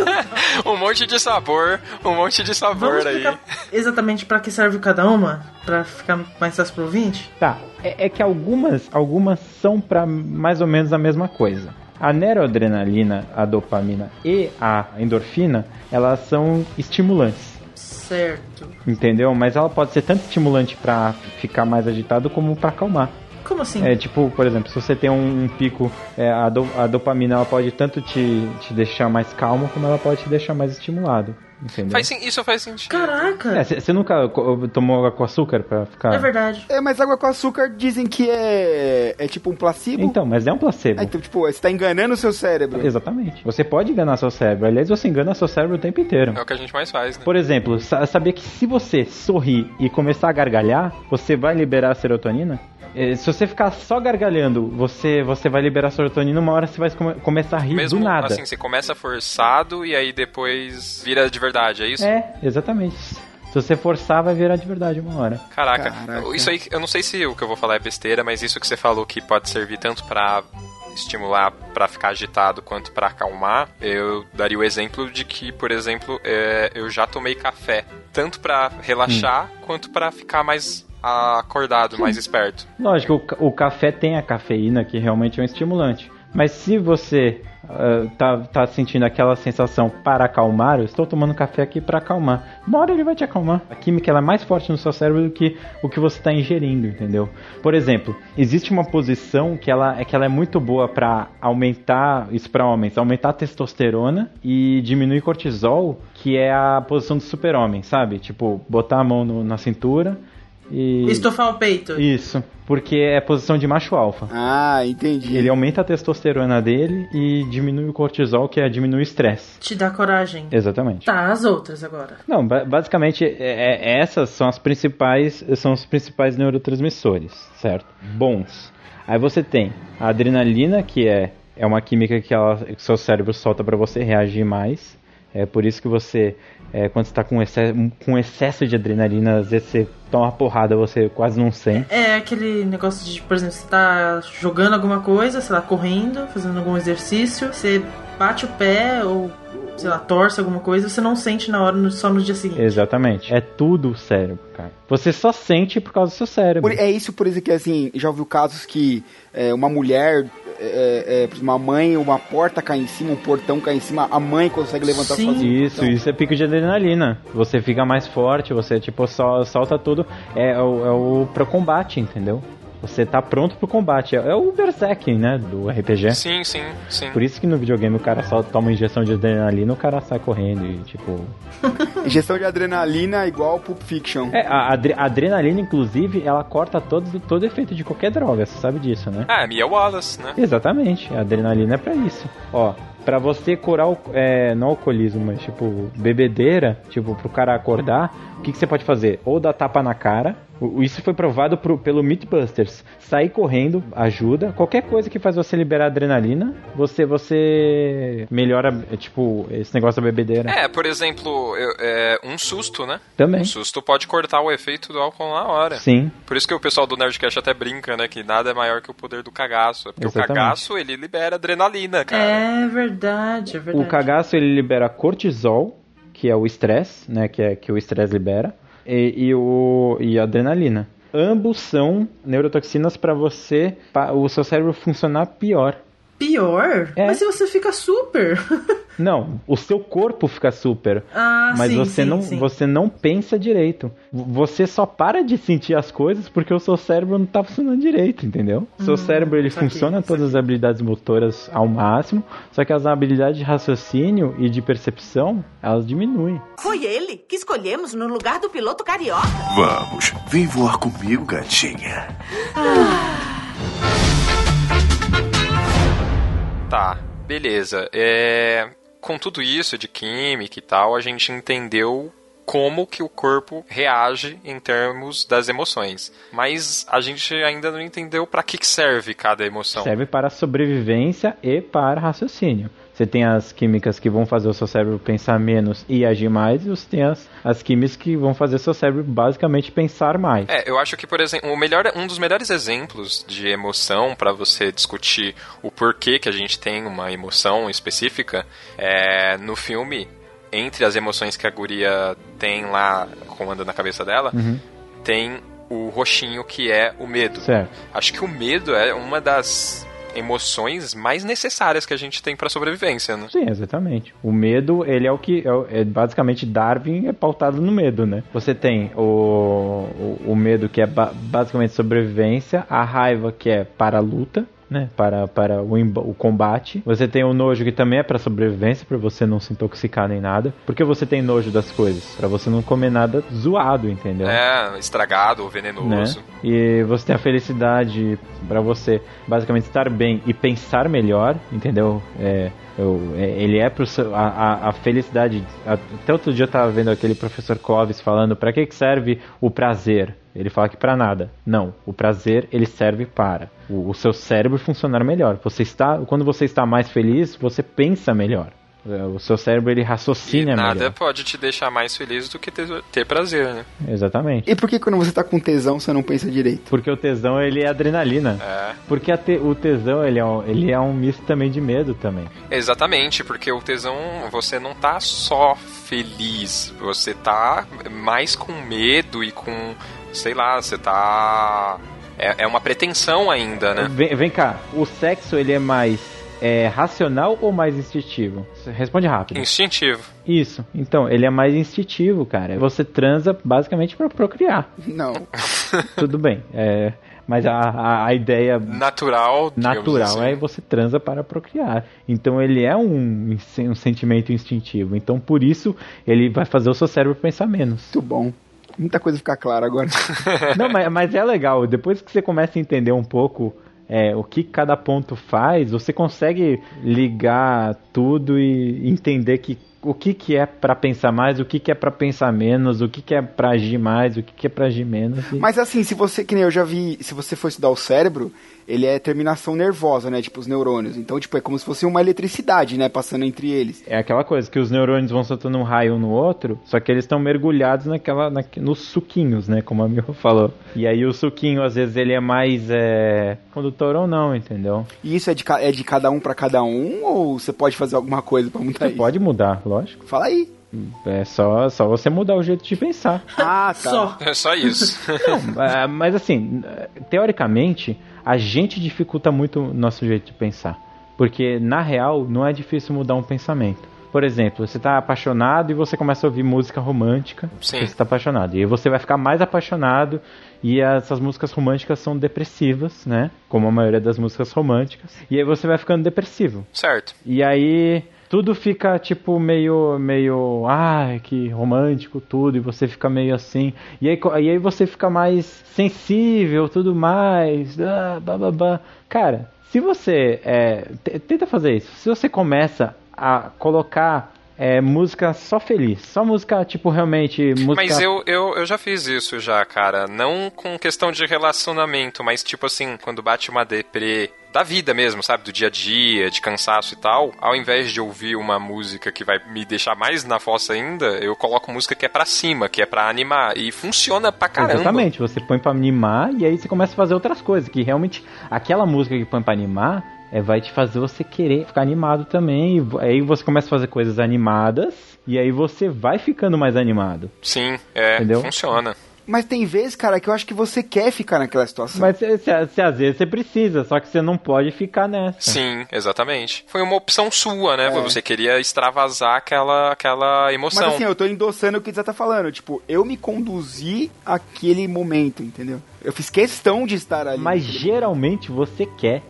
um monte de sabor, um monte de sabor Vamos aí. exatamente pra que serve cada uma? Pra ficar mais fácil pro ouvinte? Tá, é, é que algumas, algumas são pra mais ou menos a mesma coisa. A neuroadrenalina, a dopamina e a endorfina, elas são estimulantes. Certo. Entendeu? Mas ela pode ser tanto estimulante pra ficar mais agitado como pra acalmar. Como assim? É tipo, por exemplo, se você tem um, um pico, é, a, do, a dopamina ela pode tanto te, te deixar mais calmo como ela pode te deixar mais estimulado. Entendeu? Faz, isso faz sentido. Caraca! Você nunca co- tomou água com açúcar pra ficar. É verdade. É, mas água com açúcar dizem que é, é tipo um placebo. Então, mas é um placebo. Ah, então, tipo, você tá enganando o seu cérebro. Exatamente. Você pode enganar seu cérebro. Aliás, você engana seu cérebro o tempo inteiro. É o que a gente mais faz, né? Por exemplo, sa- sabia que se você sorrir e começar a gargalhar, você vai liberar a serotonina? Eh, Se você ficar só gargalhando, você, você vai liberar serotonina, uma hora você vai come- começar a rir Mesmo do nada. assim, você começa forçado e aí depois vira de verdade, é isso? É, exatamente. Se você forçar, vai virar de verdade uma hora. Caraca, Caraca. isso aí, eu não sei se o que eu vou falar é besteira, mas isso que você falou que pode servir tanto pra estimular pra ficar agitado quanto pra acalmar, eu daria o exemplo de que, por exemplo, é, eu já tomei café tanto pra relaxar Hum. quanto pra ficar mais acordado, mais esperto. Lógico, o, o café tem a cafeína, que realmente é um estimulante. Mas se você ah, tá, tá sentindo aquela sensação para acalmar, eu estou tomando café aqui para acalmar. Uma hora ele vai te acalmar. A química ela é mais forte no seu cérebro do que o que você está ingerindo, entendeu? Por exemplo, existe uma posição que ela, é que ela é muito boa para aumentar, isso para homens, aumentar a testosterona e diminuir cortisol, que é a posição do super-homem, sabe? Tipo, botar a mão no- na cintura e... Estofar o peito. Isso, porque é posição de macho alfa. Ah, entendi. Ele aumenta a testosterona dele e diminui o cortisol, que é diminuir o estresse. Te dá coragem. Exatamente. Tá, as outras agora. Não, ba- basicamente é- é- essas são as principais, são os principais neurotransmissores, certo? Bons. Aí você tem a adrenalina, que é, é uma química que, ela, que seu cérebro solta para você reagir mais. É por isso que você, é, quando está com excesso, com excesso de adrenalina, às vezes você toma uma porrada, você quase não sente. É aquele negócio de, por exemplo, você tá jogando alguma coisa, sei lá, correndo, fazendo algum exercício, você bate o pé ou, sei lá, torce alguma coisa, você não sente na hora, só no dia seguinte. Exatamente. É tudo o cérebro, cara. Você só sente por causa do seu cérebro. Por- é isso, por exemplo, que assim, já ouviu casos que é, uma mulher, é, é, exemplo, uma mãe, uma porta cai em cima, um portão cai em cima, a mãe consegue levantar sozinha. Isso, isso é pico de adrenalina. Você fica mais forte, você tipo só solta tudo. É, o, é o pro combate, entendeu? Você tá pronto pro combate. É, é o Berserk, né? Do RPG. Sim, sim, sim. Por isso que no videogame o cara só toma injeção de adrenalina, o cara sai correndo e tipo. Injeção de adrenalina igual Pulp Fiction. É, a, adre- a adrenalina, inclusive, ela corta todo, todo efeito de qualquer droga, você sabe disso, né? Ah, Mia Wallace, né? Exatamente, a adrenalina é pra isso. Ó, pra você curar o, é, não alcoolismo, mas tipo, bebedeira, tipo, pro cara acordar, o que, que você pode fazer? Ou dar tapa na cara, isso foi provado pro- pelo Mythbusters. Sair correndo ajuda. Qualquer coisa que faz você liberar adrenalina, você você melhora, é, tipo, esse negócio da bebedeira. É, por exemplo, eu- é, um susto, né? Também. Um susto pode cortar o efeito do álcool na hora. Sim. Por isso que o pessoal do Nerdcast até brinca, né? Que nada é maior que o poder do cagaço. É Porque Exatamente. o cagaço, ele libera adrenalina, cara. É verdade, é verdade. O cagaço ele libera cortisol, que é o estresse, né? Que é que o estresse libera, e, e o e a adrenalina. Ambos são neurotoxinas para você, o seu cérebro funcionar pior. Pior? É. Mas se você fica super. Não, o seu corpo fica super, Ah, mas sim, você sim, não sim. você não pensa direito. Você só para de sentir as coisas porque o seu cérebro não tá funcionando direito, entendeu? Seu Hum, cérebro ele saquei, funciona todas as habilidades motoras ao máximo, só que as habilidades de raciocínio e de percepção, elas diminuem. Foi ele que escolhemos no lugar do piloto carioca. Vamos, vem voar comigo, gatinha. Tá, beleza. É, com tudo isso de química e tal, a gente entendeu como que o corpo reage em termos das emoções. Mas a gente ainda não entendeu que que serve cada emoção. Serve para sobrevivência e para raciocínio. Você tem as químicas que vão fazer o seu cérebro pensar menos e agir mais, e você tem as, as químicas que vão fazer o seu cérebro basicamente pensar mais. É, eu acho que, por exemplo, o melhor, um dos melhores exemplos de emoção para você discutir o porquê que a gente tem uma emoção específica é no filme, entre as emoções que a guria tem lá comandando na cabeça dela, Uhum. tem o roxinho que é o medo. Certo. Acho que o medo é uma das emoções mais necessárias que a gente tem pra sobrevivência, né? Sim, exatamente. O medo, ele é o que. É, é basicamente Darwin é pautado no medo, né? Você tem o, o, o medo que é ba- basicamente sobrevivência, a raiva que é para a luta. Né, para para o, o combate. Você tem o nojo que também é para sobrevivência, para você não se intoxicar nem nada. Por que você tem nojo das coisas? Para você não comer nada zoado, entendeu? É, estragado ou né? venenoso. E você tem a felicidade pra você basicamente estar bem e pensar melhor, entendeu? É, eu- é, ele é pro seu, a, a, a felicidade. até outro dia eu tava vendo aquele professor Clóvis falando pra que que serve o prazer. Ele fala que pra nada. Não, o prazer ele serve para o, o seu cérebro funcionar melhor. Você está, quando você está mais feliz, você pensa melhor. É, O seu cérebro ele raciocina Nada melhor. pode te deixar mais feliz do que ter, ter prazer, né? Exatamente. E por que quando você tá com tesão você não pensa direito? Porque o tesão ele é adrenalina. É. Porque a te- o tesão ele é, um, ele é um misto também de medo também. Exatamente, porque o tesão, você não tá só feliz, você tá mais com medo e com, sei lá, você tá. É, é uma pretensão ainda, né? Vem, vem cá, o sexo ele é mais é, racional ou mais instintivo? Responde rápido. Instintivo. Isso. Então, ele é mais instintivo, cara. Você transa basicamente pra procriar. Não. Tudo bem. É, mas a, a, a ideia Natural. natural assim. é você transa para procriar. Então ele é um, um sentimento instintivo. Então por isso ele vai fazer o seu cérebro pensar menos. Muito bom. Muita coisa fica clara agora. Não, mas, mas é legal. Depois que você começa a entender um pouco é, o que cada ponto faz, você consegue ligar tudo e entender que o que, que é pra pensar mais, o que, que é pra pensar menos, o que, que é pra agir mais, o que, que é pra agir menos. e- Mas assim, se você, que nem eu já vi, se você for estudar o cérebro, ele é terminação nervosa, né? Tipo, os neurônios. Então, tipo, é como se fosse uma eletricidade, né? Passando entre eles. É aquela coisa que os neurônios vão soltando um raio um no outro, só que eles estão mergulhados naquela, naque- nos suquinhos, né? Como a Mil falou. E aí o suquinho, às vezes, ele é mais é, condutor ou não, entendeu? E isso é de, é de cada um pra cada um? Ou você pode fazer alguma coisa pra mudar Você isso? pode mudar, lógico. Fala aí. É só, só você mudar o jeito de pensar. Ah, tá. Só. É só isso. Não, é, mas assim, teoricamente, a gente dificulta muito o nosso jeito de pensar. Porque, na real, não é difícil mudar um pensamento. Por exemplo, você tá apaixonado e você começa a ouvir música romântica. Sim. Você tá apaixonado. E você vai ficar mais apaixonado. E essas músicas românticas são depressivas, né? Como a maioria das músicas românticas. E aí você vai ficando depressivo. certo. E aí tudo fica tipo meio meio ai que romântico tudo e você fica meio assim. E aí, e aí você fica mais sensível, tudo mais. Ah, bababá. Cara, se você é, tenta fazer isso. Se você começa a colocar é, música só feliz, só música tipo realmente música Mas eu, eu, eu já fiz isso já, cara. Não com questão de relacionamento, mas tipo assim, quando bate uma deprê da vida mesmo, sabe? Do dia a dia, de cansaço e tal. Ao invés de ouvir uma música que vai me deixar mais na fossa ainda, eu coloco música que é pra cima, que é pra animar. E funciona pra caramba. Exatamente, você põe pra animar e aí você começa a fazer outras coisas. Que realmente aquela música que põe pra animar é, vai te fazer você querer ficar animado também. E aí você começa a fazer coisas animadas e aí você vai ficando mais animado. Sim, é, Entendeu? funciona. Mas tem vezes, cara, que eu acho que você quer ficar naquela situação. Mas se, se- se às vezes você precisa, só que você não pode ficar nessa. Sim, exatamente. Foi uma opção sua, né? É. Você queria extravasar aquela, aquela emoção. Mas assim, eu tô endossando o que você tá falando. Tipo, eu me conduzi àquele momento, entendeu? Eu fiz questão de estar ali. Mas geralmente você quer.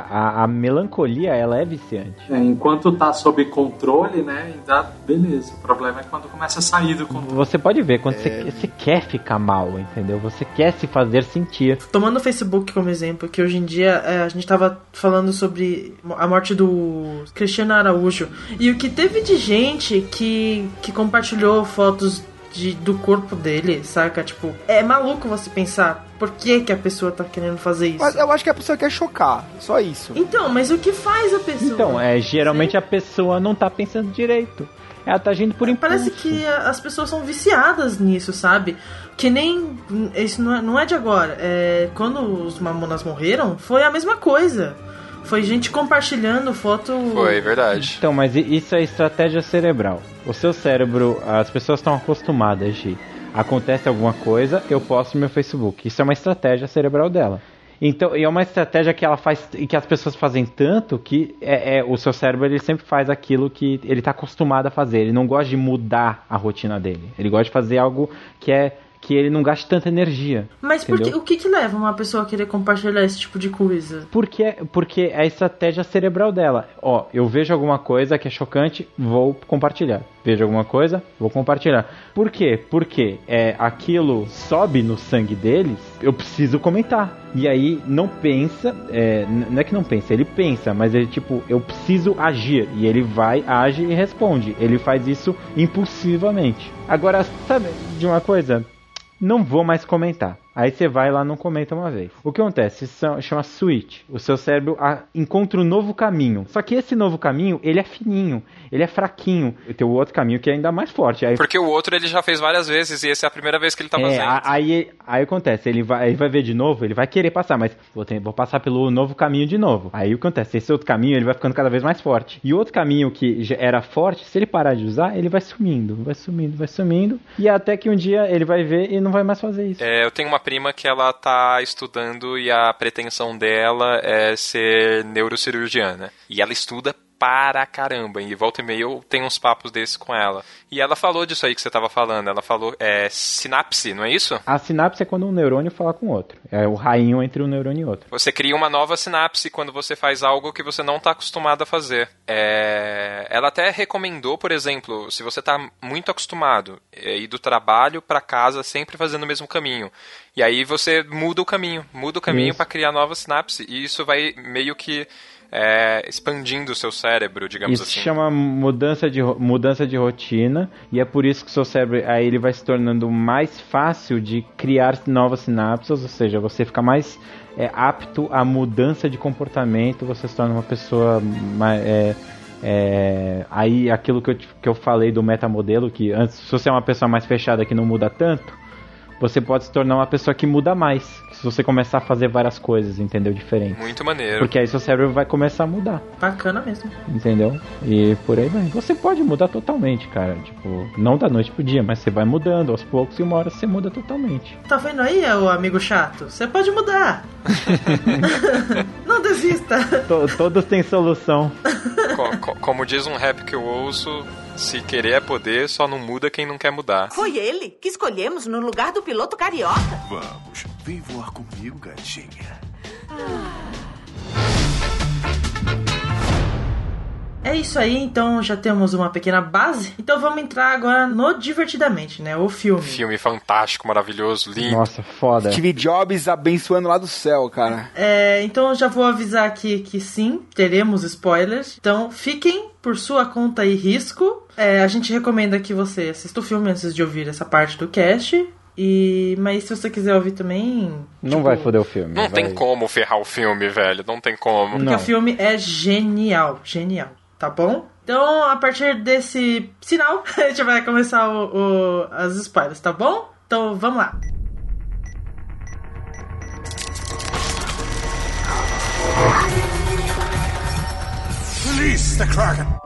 A, a- melancolia, ela é viciante. É, enquanto tá sob controle, né? Ainda beleza. O problema é quando começa a sair do controle. Você pode ver, quando você, você quer ficar mal, entendeu? Você quer se fazer sentir. Tomando o Facebook como exemplo, que hoje em dia é, a gente tava falando sobre a morte do Cristiano Araújo. E o que teve de gente que, que compartilhou fotos de, do corpo dele, saca? Tipo, é maluco você pensar por que, que a pessoa tá querendo fazer isso. Mas eu acho que a pessoa quer chocar, só isso. Então, mas o que faz a pessoa? Então, é, geralmente a pessoa não tá pensando direito. Ela tá agindo por impulso. Parece que as pessoas são viciadas nisso, sabe? Que nem. Isso não é, não é de agora. É, quando os Mamonas morreram, foi a mesma coisa. Foi gente compartilhando foto. Foi, verdade. Então, mas isso é estratégia cerebral. O seu cérebro, as pessoas estão acostumadas de acontece alguma coisa, eu posto no meu Facebook. Isso é uma estratégia cerebral dela. Então, e é uma estratégia que ela faz e que as pessoas fazem tanto que é, é- o seu cérebro ele sempre faz aquilo que ele está acostumado a fazer. Ele não gosta de mudar a rotina dele. Ele gosta de fazer algo que é que ele não gaste tanta energia. Mas por que, entendeu? o que que leva uma pessoa a querer compartilhar esse tipo de coisa? Porque, porque é a estratégia cerebral dela. Ó, eu vejo alguma coisa que é chocante, vou compartilhar. Vejo alguma coisa, vou compartilhar. Por quê? Porque é, aquilo sobe no sangue deles, eu preciso comentar. E aí não pensa, é, não é que não pensa, ele pensa, mas ele tipo, eu preciso agir. E ele vai, age e responde. Ele faz isso impulsivamente. Agora, sabe de uma coisa? Não vou mais comentar. Aí você vai lá e não comenta uma vez. O que acontece? Isso são- chama switch. O seu cérebro ah, encontra um novo caminho. Só que esse novo caminho, ele é fininho, ele é fraquinho. E tem o outro caminho que é ainda mais forte. Aí, Porque o outro ele já fez várias vezes e essa é a primeira vez que ele tá é, fazendo. a- aí, aí acontece, ele vai, ele vai ver de novo, ele vai querer passar, mas vou, ter- vou passar pelo novo caminho de novo. Aí o que acontece? Esse outro caminho ele vai ficando cada vez mais forte. E o outro caminho que já era forte, se ele parar de usar, ele vai sumindo, vai sumindo, vai sumindo. E até que um dia ele vai ver e não vai mais fazer isso. É, eu tenho uma prima que ela tá estudando e a pretensão dela é ser neurocirurgiana. E ela estuda para caramba. E volta e meia eu tenho uns papos desses com ela. E ela falou disso aí que você tava falando. Ela falou, é sinapse, não é isso? A sinapse é quando um neurônio fala com o outro. É o rainho entre um neurônio e outro. Você cria uma nova sinapse quando você faz algo que você não está acostumado a fazer. É, Ela até recomendou, por exemplo, se você está muito acostumado a ir do trabalho para casa sempre fazendo o mesmo caminho. E aí você muda o caminho, muda o caminho para criar nova sinapse. E isso vai meio que é, expandindo o seu cérebro, digamos Isso assim. se chama mudança de, mudança de rotina e é por isso que o seu cérebro aí ele vai se tornando mais fácil de criar novas sinapses, ou seja, você fica mais é, apto à mudança de comportamento, você se torna uma pessoa mais, é, é, aí aquilo que eu, que eu falei do metamodelo, que antes se você é uma pessoa mais fechada que não muda tanto, você pode se tornar uma pessoa que muda mais, você começar a fazer várias coisas, entendeu? Diferentes. Muito maneiro. Porque aí seu cérebro vai começar a mudar. Bacana mesmo. Entendeu? E por aí vai. Você pode mudar totalmente, cara. Tipo, não da noite pro dia, mas você vai mudando aos poucos e uma hora você muda totalmente. Tá vendo aí, o amigo chato? Você pode mudar. Não desista. To- todos têm solução. Co- co- como diz um rap que eu ouço, se querer é poder, só não muda quem não quer mudar. Foi ele que escolhemos no lugar do piloto carioca. Vamos, vem voar comigo, gatinha. É isso aí, então já temos uma pequena base. Então vamos entrar agora no Divertidamente, né? O filme. Filme fantástico, maravilhoso, lindo. Nossa, foda. Steve Jobs abençoando lá do céu, cara. É, então eu já vou avisar aqui que sim, teremos spoilers. Então fiquem por sua conta e risco. É, a gente recomenda que você assista o filme antes de ouvir essa parte do cast. E, mas se você quiser ouvir também. Não vai foder o filme. Não vai- tem como ferrar o filme, velho. Não tem como. Porque o filme é genial, genial, tá bom? Então, a partir desse sinal, a gente vai começar o, o- as spoilers, tá bom? Então, vamos lá. Release the Kraken!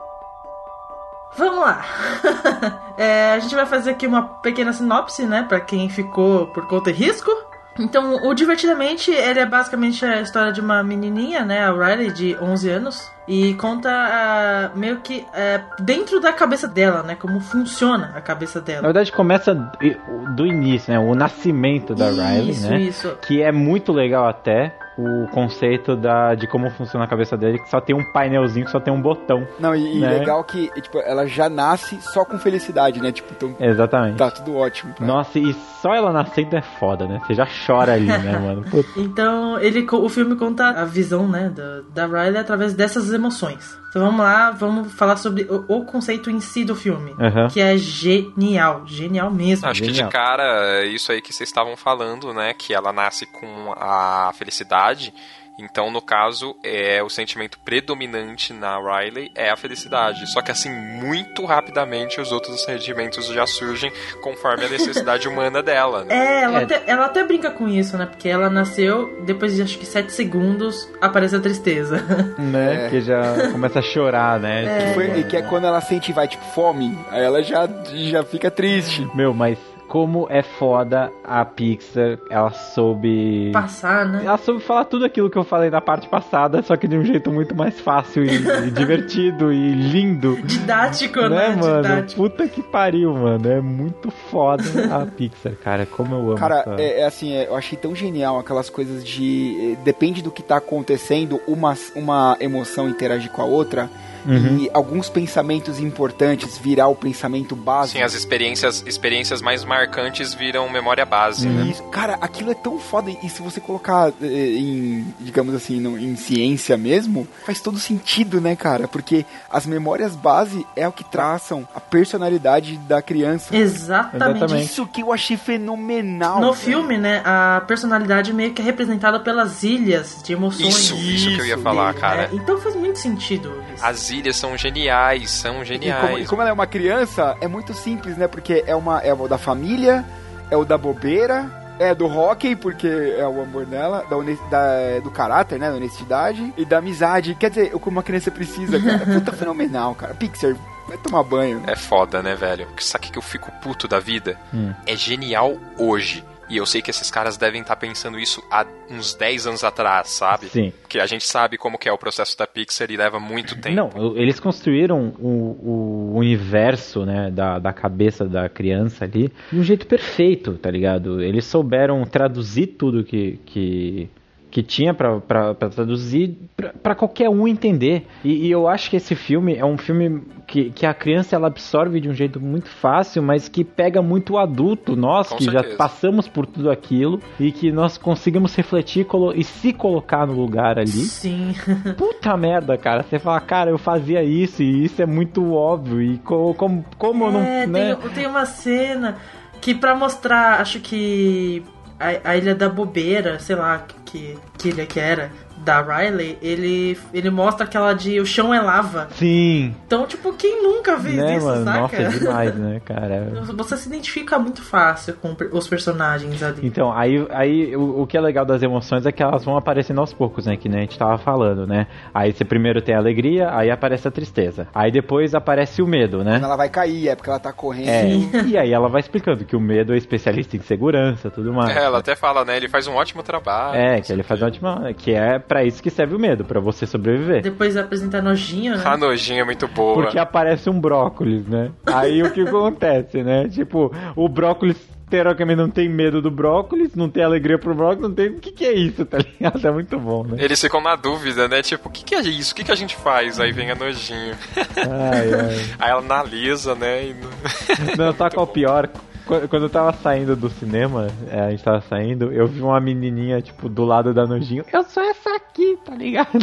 Vamos lá. É, a gente vai fazer aqui uma pequena sinopse, né, Pra quem ficou por conta e risco. Então, o Divertidamente, ele é basicamente a história de uma menininha, né, a Riley, de 11 anos, e conta ah, meio que é, dentro da cabeça dela, né, como funciona a cabeça Na dela. verdade, começa do- do início, né? O nascimento da Isso, Riley, né? isso. Que é muito legal até. O conceito da, de como funciona a cabeça dele, que só tem um painelzinho, que só tem um botão. Não, e, e né? legal que tipo, ela já nasce só com felicidade, né? Tipo, então Exatamente. tá tudo ótimo. pra- Nossa, e só ela nascendo é foda, né? Você já chora ali, né, mano? Puta. Então, ele, o filme conta a visão, né, da, da Riley através dessas emoções. Então vamos lá, vamos falar sobre o, o conceito em si do filme. Aham. Que é genial, genial mesmo. Acho que de cara, é isso aí que vocês estavam falando, né? Que ela nasce com a felicidade. Então, no caso, é o sentimento predominante na Riley é a felicidade. Só que assim, muito rapidamente os outros sentimentos já surgem conforme a necessidade humana dela. Né? É, ela, Até, ela até brinca com isso, né? Porque ela nasceu, depois de acho que 7 segundos, aparece a tristeza. Né? É. Que já começa a chorar, né? Que, foi- e que é quando ela sente, vai, tipo, fome, aí ela já, já fica triste. Meu, mas como é foda a Pixar, ela soube. Passar, né? Ela soube falar tudo aquilo que eu falei na parte passada, só que de um jeito muito mais fácil e, e divertido e lindo. Didático, né, né? mano? Didático. Puta que pariu, mano. É muito foda a Pixar, cara. Como eu amo Cara, essa... é, é assim, é, eu achei tão genial aquelas coisas de. eh, Depende do que tá acontecendo, uma, uma emoção interage com a outra. Uhum. E alguns pensamentos importantes virar o pensamento básico. Sim, as experiências, experiências mais marcantes viram memória base, Uhum. né? Isso, cara, aquilo é tão foda. E se você colocar eh, em, digamos assim, no- em ciência mesmo, faz todo sentido, né, cara? Porque as memórias base é o que traçam a personalidade da criança. Exatamente. Isso que eu achei fenomenal. No velho. filme, né, a personalidade meio que é representada pelas ilhas de emoções. Isso, isso que eu ia falar, cara. É, então faz muito sentido. isso. As ilhas são geniais, são E como, geniais. e como ela é uma criança, é muito simples, né? Porque é, uma, é o da família, é o da bobeira, é do hockey, porque é o amor dela, da, da- do caráter, né? Da honestidade e da amizade. Quer dizer, o que uma criança precisa, cara. Puta fenomenal, cara. Pixar, vai tomar banho. É foda, né, velho? Sabe o que eu fico puto da vida? Hum. É genial hoje. E eu sei que esses caras devem estar pensando isso há uns 10 anos atrás, sabe? Sim. Porque a gente sabe como que é o processo da Pixar e leva muito tempo. Não, eles construíram o, o universo, né, da, da cabeça da criança ali de um jeito perfeito, tá ligado? Eles souberam traduzir tudo que, que, que tinha pra traduzir pra, pra qualquer um entender. E, e eu acho que esse filme é um filme que, que a criança ela absorve de um jeito muito fácil, mas que pega muito o adulto, nós Com que já certeza. passamos por tudo aquilo e que nós conseguimos refletir e colo- e se colocar no lugar ali. Sim. Puta merda, cara. Você fala, cara, eu fazia isso e isso é muito óbvio. E co- como, como eu não. É, né? tem, tem uma cena que pra mostrar, acho que a, a Ilha da Bobeira, sei lá que, que ilha que era, da Riley, ele, ele mostra aquela de o chão é lava. Sim. Então, tipo, quem nunca fez Né, isso, mano? saca? Nossa, é demais, né, cara? Você se identifica muito fácil com os personagens ali. Então, aí, aí o, o que é legal das emoções é que elas vão aparecendo aos poucos, né? Que nem a gente tava falando, né? Aí você primeiro tem a alegria, aí aparece a tristeza. Aí depois aparece o medo, né? Quando ela vai cair, é porque ela tá correndo. É, e aí ela vai explicando que o medo é especialista em segurança tudo mais. É, ela até fala, né? Ele faz um ótimo trabalho. É, que ele faz uma ótima. Que é pra isso que serve o medo, pra você sobreviver. Depois apresenta nojinho, né? A nojinha é muito boa. Porque aparece um brócolis, né? Aí o que acontece, né? Tipo, o brócolis teoricamente não tem medo do brócolis, não tem alegria pro brócolis, não tem. O que, que é isso, tá ligado? É muito bom, né? Eles ficam na dúvida, né? Tipo, o que, que é isso? O que, que a gente faz? Aí vem a nojinho. Ai, ai. Aí ela analisa, né? E... Não, sabe qual é o pior? Qu- Quando eu tava saindo do cinema, é, a gente tava saindo, eu vi uma menininha, tipo, do lado da nojinho. Eu sou essa aqui, tá ligado?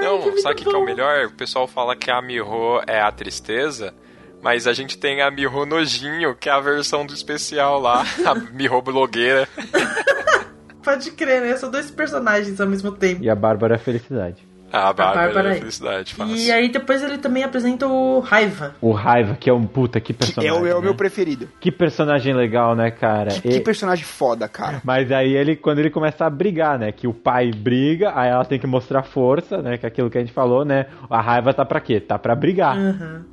Não, sabe o que, que é o melhor? O pessoal fala que a Miho é a tristeza, mas a gente tem a Miho nojinho, que é a versão do especial lá, a Miho blogueira. Pode crer, né? São dois personagens ao mesmo tempo. E a Bárbara é a felicidade. Ah, a Bárbara, Bárbara é aí. felicidade, fácil. E aí depois ele também apresenta o Raiva. O Raiva, que é um puta, que É personagem. o, é o né? meu preferido. Que personagem legal, né, cara? Que E- personagem foda, cara. Mas aí ele, quando ele começa a brigar, né? Que o pai briga, aí ela tem que mostrar força, né? Que é aquilo que a gente falou, né? A raiva tá pra quê? Tá pra brigar.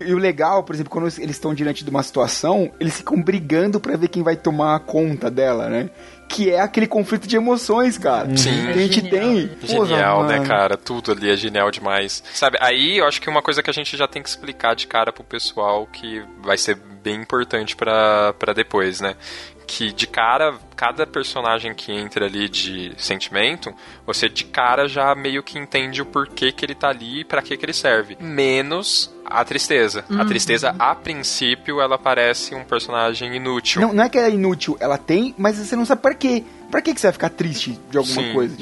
E o legal, por exemplo, quando eles estão diante de uma situação, eles ficam brigando pra ver quem vai tomar conta dela, né? Que é aquele conflito de emoções, cara. Sim. Que a gente tem. Porra, Genial, né, cara? Tudo ali é genial demais. Sabe, aí eu acho que uma coisa que a gente já tem que explicar de cara pro pessoal que vai ser bem importante pra depois, né? Que de cara, cada personagem que entra ali de sentimento, você de cara já meio que entende o porquê que ele tá ali e pra que que ele serve. Menos a tristeza. A Uhum. tristeza, a princípio, ela parece um personagem inútil. Não, não é que é inútil, ela tem, mas você não sabe pra quê. Pra que que você vai ficar triste de alguma Sim. coisa?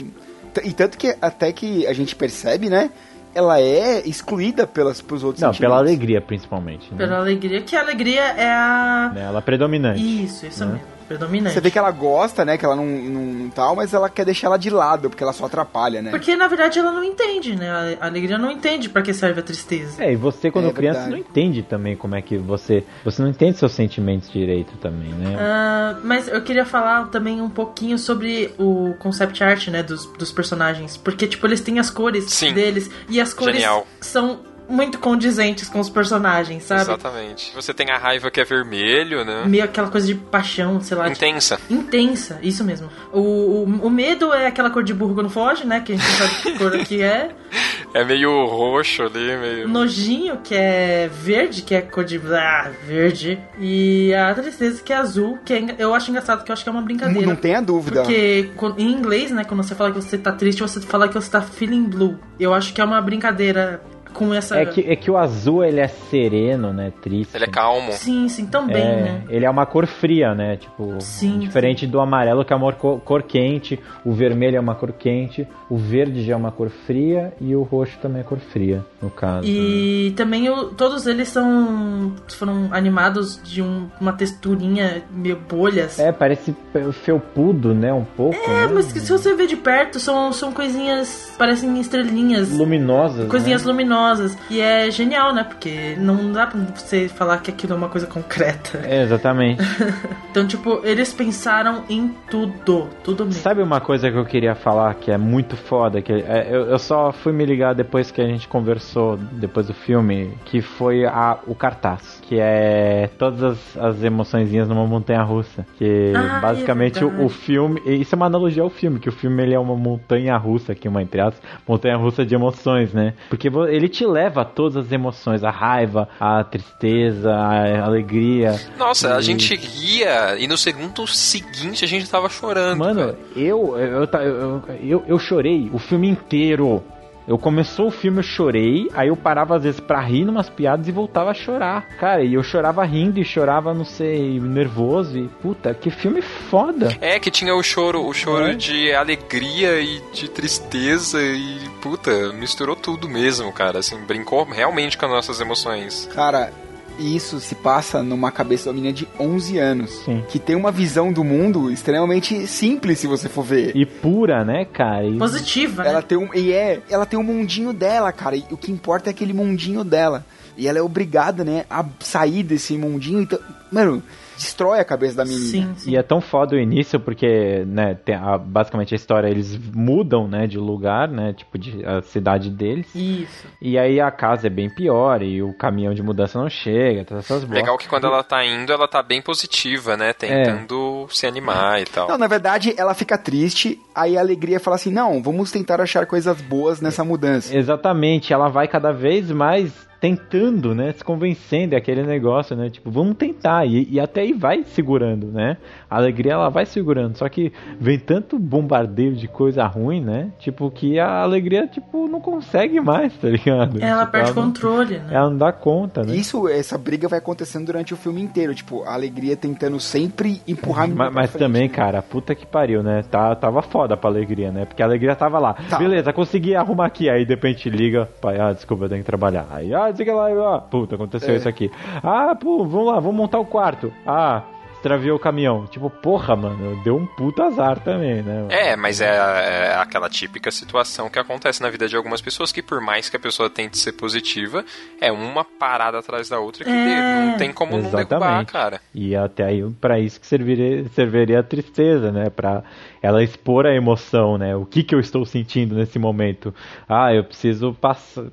E tanto que até que a gente percebe, né? Ela é excluída pelas, pelos outros Não, pela alegria, principalmente. Né? Pela alegria, que a alegria é a. Ela é predominante. Isso, isso né? mesmo. Predominante. Você vê que ela gosta, né? Que ela não, não, não tal, mas ela quer deixar ela de lado, porque ela só atrapalha, né? Porque na verdade ela não entende, né? A- alegria não entende pra que serve a tristeza. É, e você quando É criança verdade. não entende também como é que você. Você não entende seus sentimentos direito também, né? Ah, mas eu queria falar também um pouquinho sobre o concept art, né, dos, dos personagens. Porque, tipo, eles têm as cores Sim. deles. E as cores Genial. são muito condizentes com os personagens, sabe? Exatamente. Você tem a raiva que é vermelho, né? Meio aquela coisa de paixão, sei lá. tipo, Intensa. Intensa, isso mesmo. O, o, o medo é aquela cor de burro quando foge, né? Que a gente não sabe que cor que é. É meio roxo ali, meio. Nojinho, que é verde, que é cor de ah, verde. E a tristeza, que é azul, que é eu acho engraçado, que eu acho que é uma brincadeira. Não tenha dúvida. Porque em inglês, né, quando você fala que você tá triste, você fala que você tá feeling blue. Eu acho que é uma brincadeira com essa. É que, é que o azul ele é sereno, né? Triste. Ele é calmo. Sim, sim, também, É, né? ele é uma cor fria, né? Tipo, Sim, diferente do amarelo que é uma cor, cor quente, o vermelho é uma cor quente, o verde já é uma cor fria e o roxo também é cor fria, no caso. E também o- todos eles são foram animados de um- uma texturinha meio bolhas. É, parece felpudo, né? Um pouco. É, né? mas que se você ver de perto, são, são coisinhas, parecem estrelinhas. Luminosas. Coisinhas né? luminosas. E é genial, né? Porque não dá pra você falar que aquilo é uma coisa concreta. É, exatamente. Então, tipo, eles pensaram em tudo. Tudo mesmo. Sabe uma coisa que eu queria falar que é muito foda? Que é, eu, eu só fui me ligar depois que a gente conversou, depois do filme, que foi a, o cartaz. Que é todas as, as emoçõezinhas numa montanha russa. Que Ah, é basicamente o, verdade. o filme. Isso é uma analogia ao filme, que o filme ele é uma montanha russa, aqui uma entre aspas, montanha russa de emoções, né? Porque ele te leva a todas as emoções, a raiva, a tristeza, a alegria. Nossa, a E- gente ria e no segundo seguinte a gente tava chorando. Mano, eu eu, eu, eu, eu chorei o filme inteiro. Eu começou o filme, eu chorei, aí eu parava às vezes pra rir numas piadas e voltava a chorar. Cara, e eu chorava rindo e chorava, não sei, nervoso e puta, que filme foda. É que tinha o choro, o choro É. de alegria e de tristeza e puta, misturou tudo mesmo, cara. Assim, brincou realmente com as nossas emoções. Cara, isso se passa numa cabeça de uma menina de 11 anos. Sim. Que tem uma visão do mundo extremamente simples, se você for ver. E pura, né, cara? E- Positiva, né? Ela tem um. E é, ela tem um mundinho dela, cara. E o que importa é aquele mundinho dela. E ela é obrigada, né, a sair desse mundinho. Então, mano, destrói a cabeça da menina. Sim, sim. E é tão foda o início porque, né, tem a- basicamente a história, eles mudam, né, de lugar, né, tipo, de, a cidade deles. Isso. E aí a casa é bem pior e o caminhão de mudança não chega, todas essas boas. Legal que quando ela tá indo, ela tá bem positiva, né? Tentando se animar e tal. Não, na verdade, ela fica triste, aí a alegria fala assim: não, vamos tentar achar coisas boas nessa mudança. Exatamente, ela vai cada vez mais tentando, né, se convencendo é aquele negócio, né, tipo, vamos tentar, e, e até aí vai segurando, né, a alegria ela vai segurando, só que vem tanto bombardeio de coisa ruim, né, tipo, que a alegria, tipo, não consegue mais, tá ligado? Ela Tipo, perde não- controle, né? Ela não dá conta, né. Isso, essa briga vai acontecendo durante o filme inteiro. Tipo, a alegria tentando sempre empurrar Mas, mas frente. também, cara, puta que pariu, né? Tá, tava foda pra alegria, né? Porque a alegria tava lá. Tá. Beleza, consegui arrumar aqui. Aí de repente liga, pai, ah, desculpa, eu tenho que trabalhar. Aí, ah, diga lá, ah, puta, aconteceu É. isso aqui. Ah, pô, vamos lá, vamos montar o quarto. Ah, extraviou o caminhão. Tipo, porra, mano, deu um puta azar também, né? É, mas é, é aquela típica situação que acontece na vida de algumas pessoas que, por mais que a pessoa tente ser positiva, é uma parada atrás da outra que É. não tem como não derrubar, cara. E até aí, para isso que serviria, serviria a tristeza, né? Pra ela expor a emoção, né? O que que eu estou sentindo nesse momento? Ah, eu preciso passar,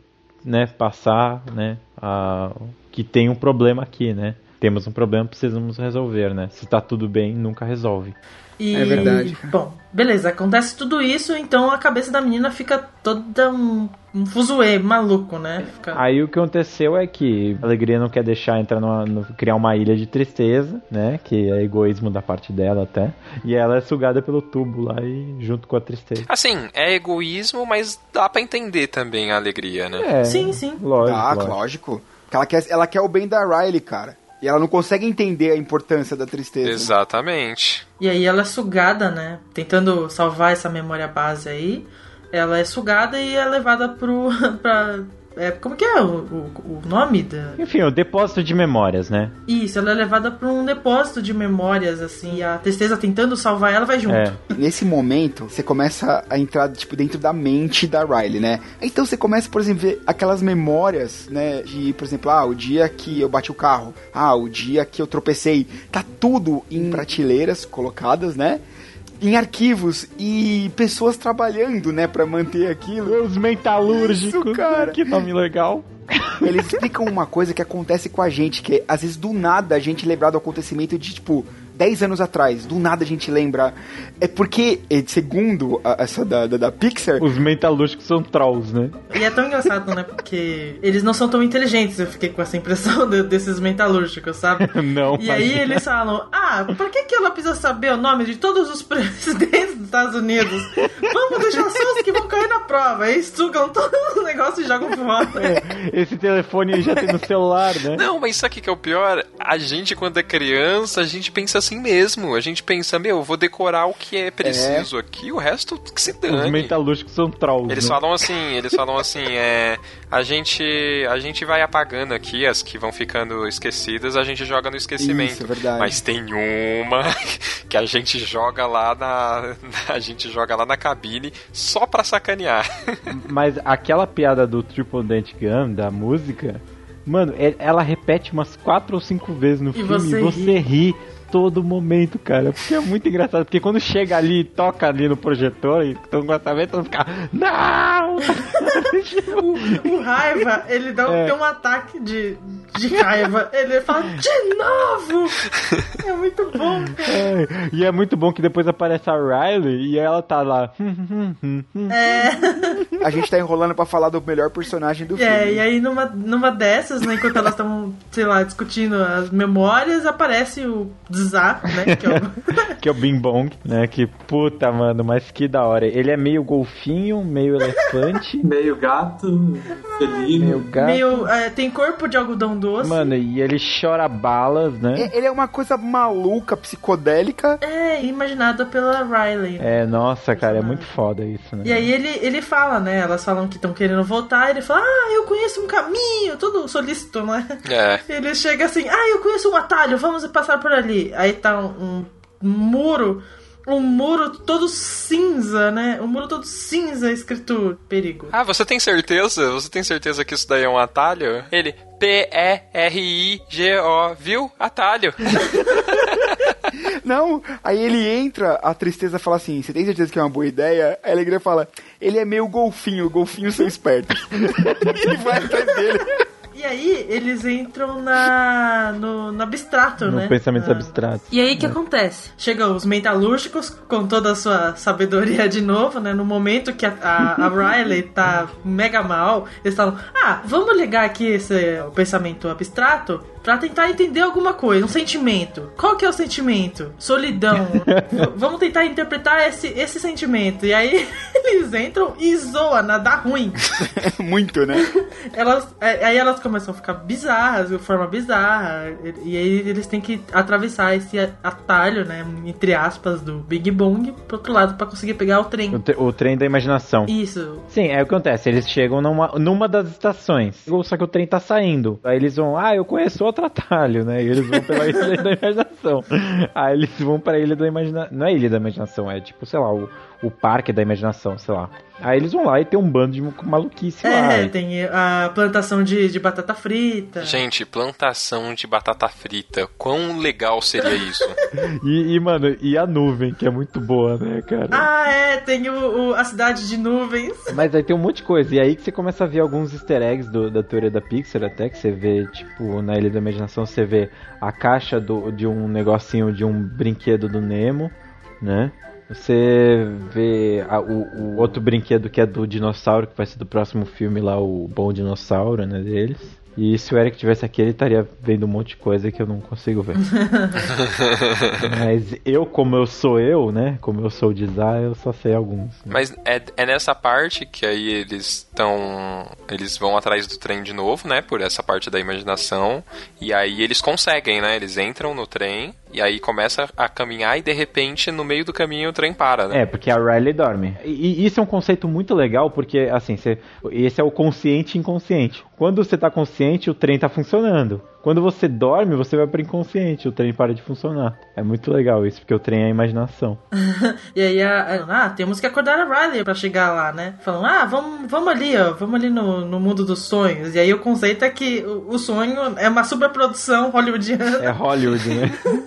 né? Passar, né? A, que tem um problema aqui, né? Temos um problema, precisamos resolver, né? Se tá tudo bem, nunca resolve. E, É verdade, cara. Bom, beleza, acontece tudo isso, então a cabeça da menina fica toda um, um fuzuê maluco, né? Fica... Aí o que aconteceu é que a Alegria não quer deixar entrar numa, no- criar uma ilha de tristeza, né? Que é egoísmo da parte dela até. E ela é sugada pelo tubo lá e junto com a tristeza. Assim, é egoísmo, mas dá pra entender também a alegria, né? É, Sim, sim. Lógico. Ah, lógico. lógico. Porque ela quer, ela quer o bem da Riley, cara. E ela não consegue entender a importância da tristeza. Exatamente. E aí ela é sugada, né? Tentando salvar essa memória base aí. Ela é sugada e é levada pro. pra. É, como que é o, o, o nome da. Enfim, o depósito de memórias, né? Isso, ela é levada pra um depósito de memórias, assim, e a tristeza tentando salvar ela vai junto. É. Nesse momento, você começa a entrar, tipo, dentro da mente da Riley, né? Então você começa, por exemplo, ver aquelas memórias, né? De, por exemplo, ah, o dia que eu bati o carro. Ah, o dia que eu tropecei. Tá tudo em prateleiras colocadas, né? Em arquivos e pessoas trabalhando, né, Pra manter aquilo. Os metalúrgicos, Isso, cara. que nome legal. Eles explicam uma coisa que acontece com a gente, que é, às vezes do nada a gente lembrar do acontecimento de tipo 10 anos atrás, do nada a gente lembra. É porque, eh, segundo a- essa da, da, da Pixar, Os metalúrgicos são trolls, né? E é tão engraçado, né? Porque eles não são tão inteligentes, eu fiquei com essa impressão de- desses metalúrgicos, sabe? Não. E aí imagina. eles falam, ah, por que, que ela precisa saber o nome de todos os presidentes dos Estados Unidos? Vamos deixar só os que vão cair na prova. Aí sugam todo o negócio e jogam fora. Esse telefone já tem no celular, né? Não, mas sabe o que que é o pior? A gente, quando é criança, a gente pensa assim mesmo. A gente pensa, meu, eu vou decorar o que é preciso aqui, o resto que se Os dane. metalúrgicos são trolls. Eles né? falam assim, eles falam assim, é, a gente, a gente vai apagando aqui as que vão ficando esquecidas, a gente joga no esquecimento. Isso, é verdade. Mas tem uma que a gente joga lá na, a gente joga lá na cabine só pra sacanear. Mas aquela piada do Triple Dent Gun, da música, mano, é- ela repete umas quatro ou cinco vezes no filme você e você ri todo momento, cara. Porque é muito engraçado. Porque quando chega ali e toca ali no projetor e a tabela, todo mundo fica. Não! O raiva, ele dá um, É. tem um ataque de, de raiva. Ele fala, de novo! É muito bom, cara. É, e é muito bom que depois aparece a Riley e ela tá lá. É. a gente tá enrolando pra falar do melhor personagem do filme. É, e aí numa, numa dessas, né, enquanto elas estão, sei lá, discutindo as memórias, aparece o Zá, né, que é o... que é o Bing Bong, né? Que puta, mano, mas que da hora. Ele é meio golfinho, meio elefante. Meio gato, felino. Meio gato. meio, é, tem corpo de algodão doce. Mano, e ele chora balas, né? Ele é uma coisa maluca, psicodélica. É, imaginada pela Riley. É, nossa, cara, é muito foda isso, né? E aí ele, ele fala, né? Elas falam que estão querendo voltar, ele fala, ah, eu conheço um caminho, todo solícito, né? É. Ele chega assim, ah, eu conheço um atalho, vamos passar por ali. Aí tá um, um muro, um muro todo cinza, né? Um muro todo cinza escrito perigo. Ah, você tem certeza? Você tem certeza que isso daí é um atalho? Ele, P-E-R-I-G-O, viu? Atalho. Não, aí ele entra, a tristeza fala assim: Você tem certeza que é uma boa ideia? A alegria fala: Ele é meio golfinho, golfinhos são espertos. ele vai atrás dele. E aí eles entram na no, no abstrato, No né? pensamento Na- abstrato. E aí o que acontece? Chegam os metalúrgicos com toda a sua sabedoria de novo, né? No momento que a, a, a Riley tá mega mal, eles falam: Ah, vamos ligar aqui esse o pensamento abstrato pra tentar entender alguma coisa, um sentimento. Qual que é o sentimento? Solidão. Vamos tentar interpretar esse, esse sentimento. E aí eles entram e zoam, dá ruim. Muito, né? Elas, é, aí elas começam a ficar bizarras, de forma bizarra. E, aí eles têm que atravessar esse atalho, né? Entre aspas, do Big Bong pro outro lado pra conseguir pegar o trem. O, tre- o trem da imaginação. Isso. Sim, é o que acontece. Eles chegam numa, numa das estações. Só que o trem tá saindo. Aí eles vão, ah, eu conheço outro atalho, né? E eles vão pela ilha da imaginação. Aí eles vão pra ilha da imaginação. Não é ilha da imaginação, é tipo, sei lá, o, o parque da imaginação, sei lá. Aí eles vão lá e tem um bando de maluquice lá. É, tem a plantação de, de batata frita. Gente, plantação de batata frita. Quão legal seria isso? E, e, mano, e a nuvem, que é muito boa, né, cara? Ah, é, tem o, o- a cidade de nuvens. Mas aí tem um monte de coisa. E aí que você começa a ver alguns easter eggs do- da teoria da Pixar, até que você vê, tipo, na Ilha da Imaginação, você vê a caixa do, de um negocinho de um brinquedo do Nemo, né? Você vê a- o, o outro brinquedo que é do dinossauro, que vai ser do próximo filme lá, o Bom Dinossauro, né, deles. E se o Eric tivesse aqui, ele estaria vendo um monte de coisa que eu não consigo ver. Mas eu, como eu sou eu, né? Como eu sou o design, eu só sei alguns. Mas é, é nessa parte que aí eles estão. Eles vão atrás do trem de novo, né? Por essa parte da imaginação. E aí eles conseguem, né? Eles entram no trem e aí começa a caminhar e de repente no meio do caminho o trem para, né? É, porque a Riley dorme. E, e isso é um conceito muito legal, porque, assim, você, esse é o consciente e inconsciente. Quando você tá consciente, o trem tá funcionando. Quando você dorme, você vai pro inconsciente, o trem para de funcionar. É muito legal isso, porque o trem é a imaginação. E aí, a, a- ah, temos que acordar a Riley pra chegar lá, né? Falam, ah, vamos, vamos ali, ó, vamos ali no, no mundo dos sonhos. E aí o conceito é que o, o sonho é uma superprodução hollywoodiana. É Hollywood, né?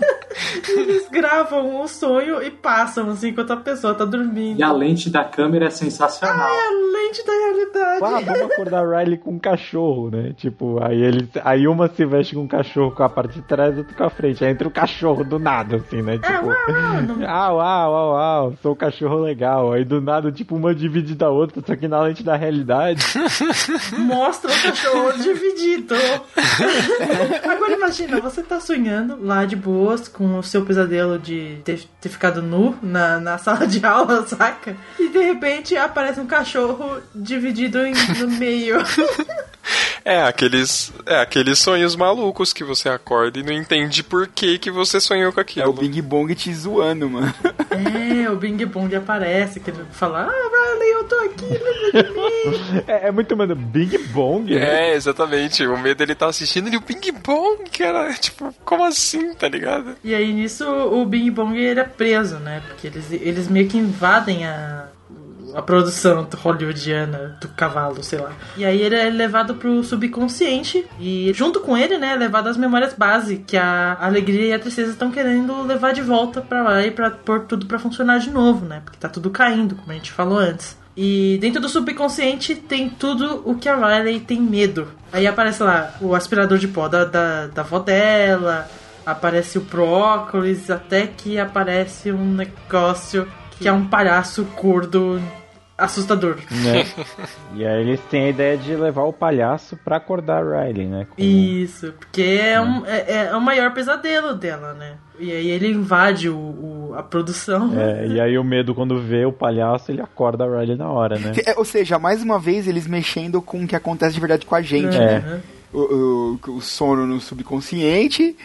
Eles gravam o sonho e passam, assim, enquanto a pessoa tá dormindo. E a lente da câmera é sensacional. É a lente da realidade. Ah, vamos acordar a Riley com um cachorro, né? Tipo, aí ele. Aí uma se veste com um cachorro com a parte de trás e outra com a frente. Aí entra o cachorro do nada, assim, né? Tipo. Ah, uau, uau, uau, sou um cachorro legal. Aí do nada, tipo, uma divide da outra, só que na lente da realidade. Mostra o cachorro dividido. Agora imagina, você tá sonhando lá de boas com o seu pesadelo de ter, ter ficado nu na, na sala de aula, saca? E de repente aparece um cachorro dividido em- no meio. É, aqueles, é aqueles sonhos malucos que você acorda e não entende por que, que você sonhou com aquilo. É o Bing Bong te zoando, mano. É, o Bing Bong aparece, que ele fala, ah, Riley, eu tô aqui. É, é muito, mano, Bing Bong, né? É, exatamente. O medo ele tá assistindo e o Ping Pong, cara. Tipo, como assim, tá ligado? E aí nisso o Bing Bong ele é preso, né? Porque eles, eles meio que invadem a, a produção hollywoodiana do cavalo, sei lá. E aí ele é levado pro subconsciente e junto com ele, né, é levado as memórias base que a alegria e a tristeza estão querendo levar de volta pra lá e pra pôr tudo pra funcionar de novo, né? Porque tá tudo caindo, como a gente falou antes. E dentro do subconsciente tem tudo o que a Riley tem medo. Aí aparece lá o aspirador de pó da, da, da avó dela, aparece o brócolis, até que aparece um negócio que é um palhaço gordo assustador. Né? E aí eles têm a ideia de levar o palhaço pra acordar a Riley, né? Com- Isso, porque é, um, é, é o maior pesadelo dela, né? E aí ele invade o, o- a produção. É, e aí o medo quando vê o palhaço, ele acorda a Riley na hora, né? É, ou seja, mais uma vez eles mexendo com o que acontece de verdade com a gente, É. né? O, o, o sono no subconsciente.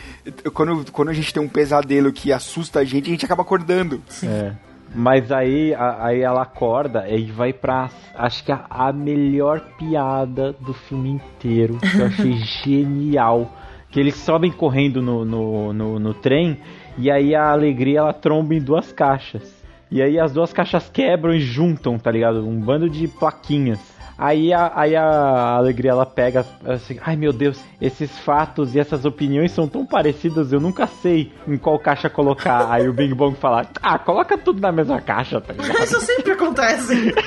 Quando, quando a gente tem um pesadelo que assusta a gente, a gente acaba acordando. É. Mas aí, a- aí ela acorda e vai pra. Acho que a, a melhor piada do filme inteiro. Que eu achei genial. Que eles sobem correndo no, no, no, no trem e aí a alegria ela tromba em duas caixas. E aí as duas caixas quebram e juntam, tá ligado? Um bando de plaquinhas. Aí a, aí a alegria ela pega as- assim, ai meu Deus, esses fatos e essas opiniões são tão parecidas, eu nunca sei em qual caixa colocar. Aí o Bing Bong fala, ah, coloca tudo na mesma caixa, tá ligado? Isso sempre acontece.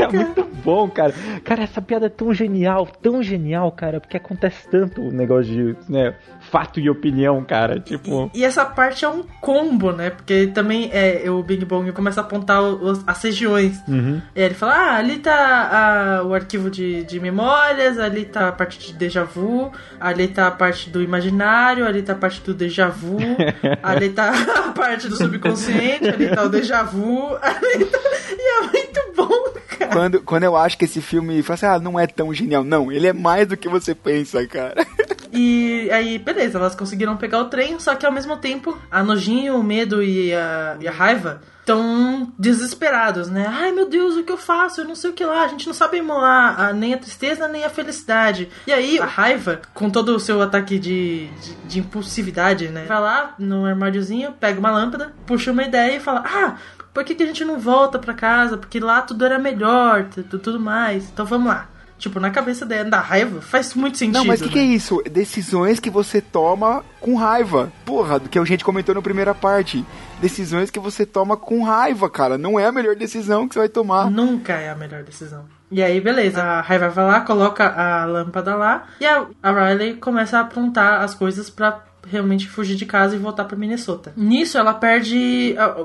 É muito bom, cara. Cara, essa piada é tão genial, tão genial, cara, porque acontece tanto o negócio de, né, fato e opinião, cara. Tipo, E essa parte é um combo, né? Porque também é, o Bing Bong começa a apontar os- as regiões. uhum. E aí ele fala, ah, ali tá a- o arquivo de, de memórias, ali tá a parte de déjà vu, ali tá a parte do imaginário, ali tá a parte do déjà vu, ali tá a parte do subconsciente, ali tá o déjà vu, ali tá... E é muito bom, cara. Quando, quando eu acho que esse filme fala assim, ah, não é tão genial. Não, ele é mais do que você pensa, cara. E aí, beleza, elas conseguiram pegar o trem, só que ao mesmo tempo, a nojinho, o medo e a, e a raiva estão desesperados, né? Ai meu Deus, o que eu faço? Eu não sei o que lá. A gente não sabe emular a- nem a tristeza nem a felicidade. E aí, a raiva, com todo o seu ataque de, de, de impulsividade, né? Vai lá no armáriozinho, pega uma lâmpada, puxa uma ideia e fala: Ah, por que, que a gente não volta pra casa? Porque lá tudo era melhor, tudo mais. Então vamos lá. Tipo, na cabeça dela, da raiva, faz muito sentido. Não, mas o que, né? que é isso? Decisões que você toma com raiva. Porra, do que a gente comentou na primeira parte. Decisões que você toma com raiva, cara. Não é a melhor decisão que você vai tomar. Nunca é a melhor decisão. E aí, beleza, a Raiva vai lá, coloca a lâmpada lá, e a, a Riley começa a aprontar as coisas pra realmente fugir de casa e voltar pra Minnesota. Nisso, ela perde ah,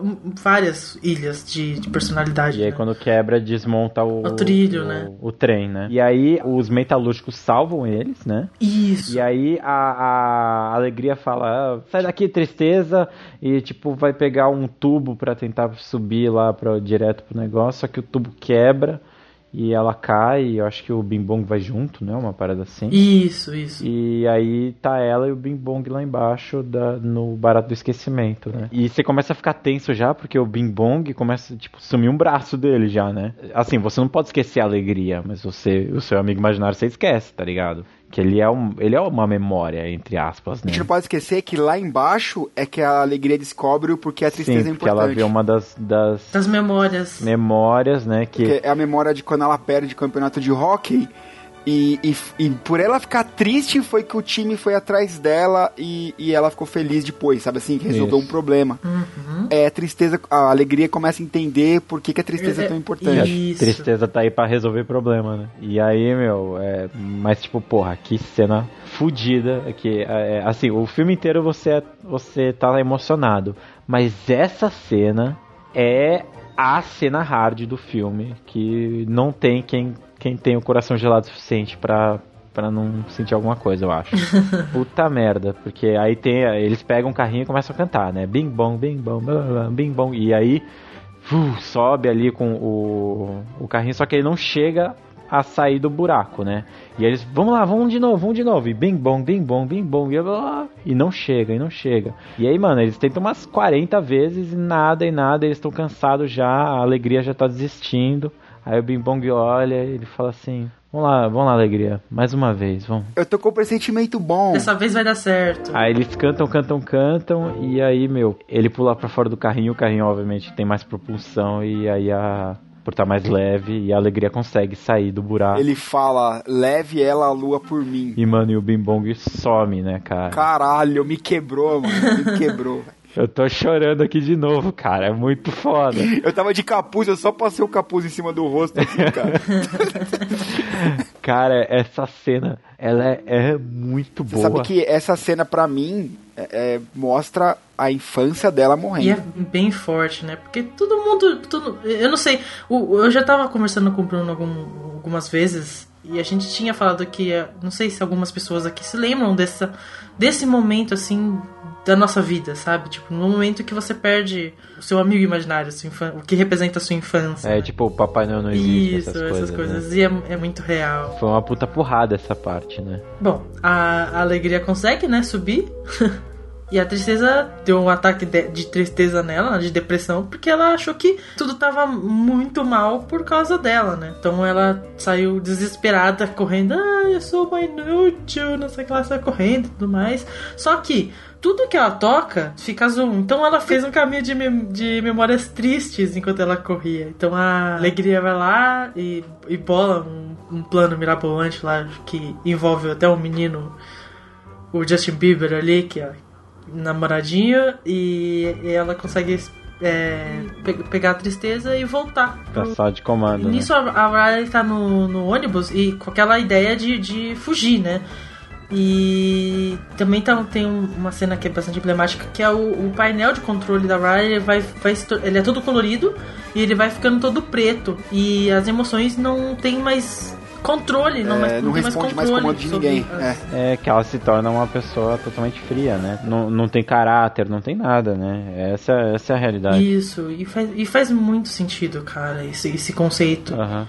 várias ilhas de, de personalidade. E aí né? quando quebra, desmonta o, O trilho, o, né? o trem, né? E aí os metalúrgicos salvam eles, né? Isso. E aí a, a alegria fala, ah, sai daqui, tristeza, e tipo, vai pegar um tubo pra tentar subir lá pra, direto pro negócio, só que o tubo quebra e ela cai, e eu acho que o Bing Bong vai junto, né? Uma parada assim. Isso, isso. E aí tá ela e o Bing Bong lá embaixo da, no barato do esquecimento, né? E você começa a ficar tenso já, porque o Bing Bong começa, tipo, sumir um braço dele já, né? Assim, você não pode esquecer a alegria, mas você, o seu amigo imaginário você esquece, tá ligado? Que ele é, um, ele é uma memória, entre aspas, A né? gente não pode esquecer que lá embaixo é que a alegria descobre o porquê a tristeza Sim, é porque ela importante. vê uma das, das Das memórias. memórias, né? Que Porque é a memória de quando ela perde o campeonato de hockey. E, e, e por ela ficar triste foi que o time foi atrás dela e, e ela ficou feliz depois, sabe assim? Que resolveu Isso. um problema. Uhum. É, a tristeza, a alegria começa a entender por que, que a tristeza é tão a importante. tristeza tá aí pra resolver problema, né? E aí, meu, é, mas tipo, porra, que cena fodida. Que, é, assim, o filme inteiro você, é- você tá emocionado. Mas essa cena é a cena hard do filme. Que não tem quem, quem tem o coração gelado o suficiente pra. Pra não sentir alguma coisa, eu acho. Puta merda. Porque aí tem. Eles pegam um carrinho e começam a cantar, né? Bing bong, bing bong, blá, blá, blá, bing bong. E aí uh, sobe ali com o, o carrinho, só que ele não chega a sair do buraco, né? E aí eles, vamos lá, vamos de novo, vamos de novo. E bing bong, bing bong, bing bong, e, blá, e não chega, e não chega. E aí, mano, eles tentam umas 40 vezes e nada, e nada, eles estão cansados já, a alegria já tá desistindo. Aí o bing bong olha e ele fala assim: Vamos lá, vamos lá, alegria, mais uma vez, vamos. Eu tô com um pressentimento bom. Dessa vez vai dar certo. Aí eles cantam, cantam, cantam, e aí, meu, ele pula pra fora do carrinho, o carrinho obviamente tem mais propulsão, e aí a. Por estar mais leve, e a alegria consegue sair do buraco. Ele fala, leve ela à lua por mim. E, mano, e o Bim Bong some, né, cara? Caralho, me quebrou, mano. Me quebrou. Eu tô chorando aqui de novo, cara. É muito foda. Eu tava de capuz, eu só passei o capuz em cima do rosto, assim, cara. Cara, essa cena, ela é, é muito Você boa. sabe que essa cena, pra mim, é- é- mostra a infância dela morrendo. E é bem forte, né? Porque todo mundo. Todo, eu não sei. eu já tava conversando com o Bruno algum- algumas vezes. E a gente tinha falado que. eh, Não sei se algumas pessoas aqui se lembram dessa, desse momento, assim, da nossa vida, sabe? Tipo, no momento que você perde o seu amigo imaginário, o que representa a sua infância. É tipo, o Papai Noel não existe, Isso, essas coisas. né? E é, é muito real. Foi uma puta porrada essa parte, né? Bom, a, a alegria consegue, né, subir. e a tristeza deu um ataque de, de tristeza nela, de depressão, porque ela achou que tudo tava muito mal por causa dela, né? Então ela saiu desesperada, correndo. Ah, eu sou uma inútil, não sei o que ela correndo e tudo mais. Só que tudo que ela toca fica azul. Então ela fez um caminho de, mem- de memórias tristes enquanto ela corria. Então a alegria vai lá e, e bola um, um plano mirabolante lá que envolve até o menino, o Justin Bieber ali, que é namoradinho, e, e ela consegue é, pe- pegar a tristeza e voltar. Passar de comando, né? Nisso a, a Riley tá no, no ônibus e com aquela ideia de, de fugir, né? E também tá, tem um- uma cena que é bastante emblemática, que é o, o painel de controle da Riley, ele, vai, vai ele é todo colorido e ele vai ficando todo preto. E as emoções não tem mais controle, não, É, mais, não tem mais responde mais controle comando de ninguém. as- É. É que ela se torna uma pessoa totalmente fria, né? Não, não tem caráter, não tem nada, né? Essa, essa é a realidade. Isso, e faz, e faz muito sentido, cara, esse, esse conceito. Aham.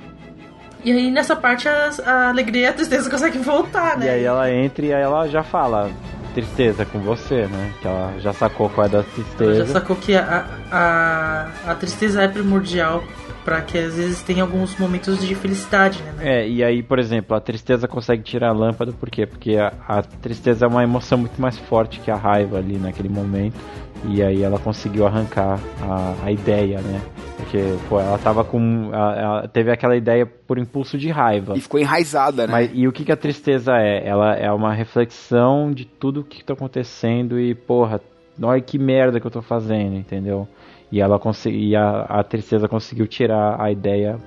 E aí nessa parte a, a alegria e a tristeza conseguem voltar, né? E aí ela entra e aí ela já fala tristeza com você, né? Que ela já sacou qual é da Ela tristeza. já sacou que a, a, a tristeza é primordial Pra que às vezes tenha alguns momentos de felicidade, né? É, e aí, por exemplo, a tristeza consegue tirar a lâmpada, por quê? Porque a, a tristeza é uma emoção muito mais forte que a raiva ali naquele momento. E aí ela conseguiu arrancar a, a ideia, né? Porque, pô, ela tava com. Ela, ela teve aquela ideia por impulso de raiva. E ficou enraizada, né? Mas, e o que, que a tristeza é? Ela é uma reflexão de tudo que tá acontecendo e, porra, olha que merda que eu tô fazendo, entendeu? E ela consegui, e a, a tristeza conseguiu tirar a ideia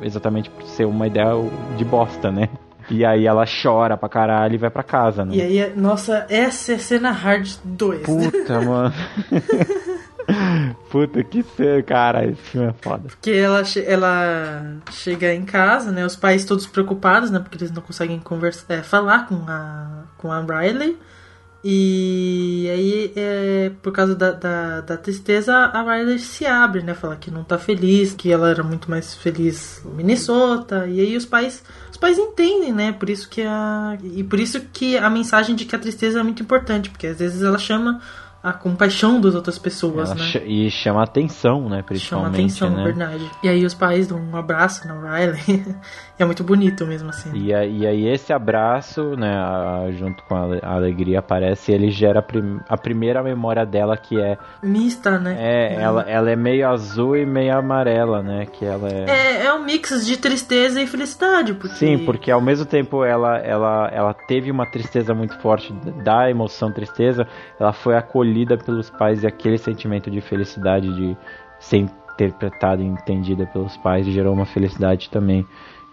exatamente por ser uma ideia de bosta, né? E aí ela chora pra caralho e vai pra casa, né? E aí, nossa, essa é cena hard 2. Puta, mano. Puta que cena, cara, esse filme é foda. Porque ela, ela chega em casa, né? Os pais todos preocupados, né? Porque eles não conseguem conversar, é, falar com a, com a Riley. E aí, é, por causa da, da, da, tristeza, a Riley se abre, né? Fala que não tá feliz, que ela era muito mais feliz no Minnesota. E aí os pais, os pais entendem, né? Por isso que a e por isso que a mensagem de que a tristeza é muito importante, porque às vezes ela chama a compaixão das outras pessoas, Ela né? ch- E chama atenção, né? Chama Principalmente. atenção, né? verdade. E aí os pais dão um abraço na Riley. é muito bonito mesmo, assim. E, a- e aí esse abraço, né, a- junto com a, a alegria aparece ele gera a, prim- a primeira memória dela que é Mista, né? é ela, ela é meio azul e meio amarela, né, que ela é, É, é um mix de tristeza e felicidade, porque... Sim, porque ao mesmo tempo ela, ela, ela teve uma tristeza muito forte da emoção tristeza, ela foi acolhida pelos pais e aquele sentimento de felicidade de ser interpretada e entendida pelos pais gerou uma felicidade também.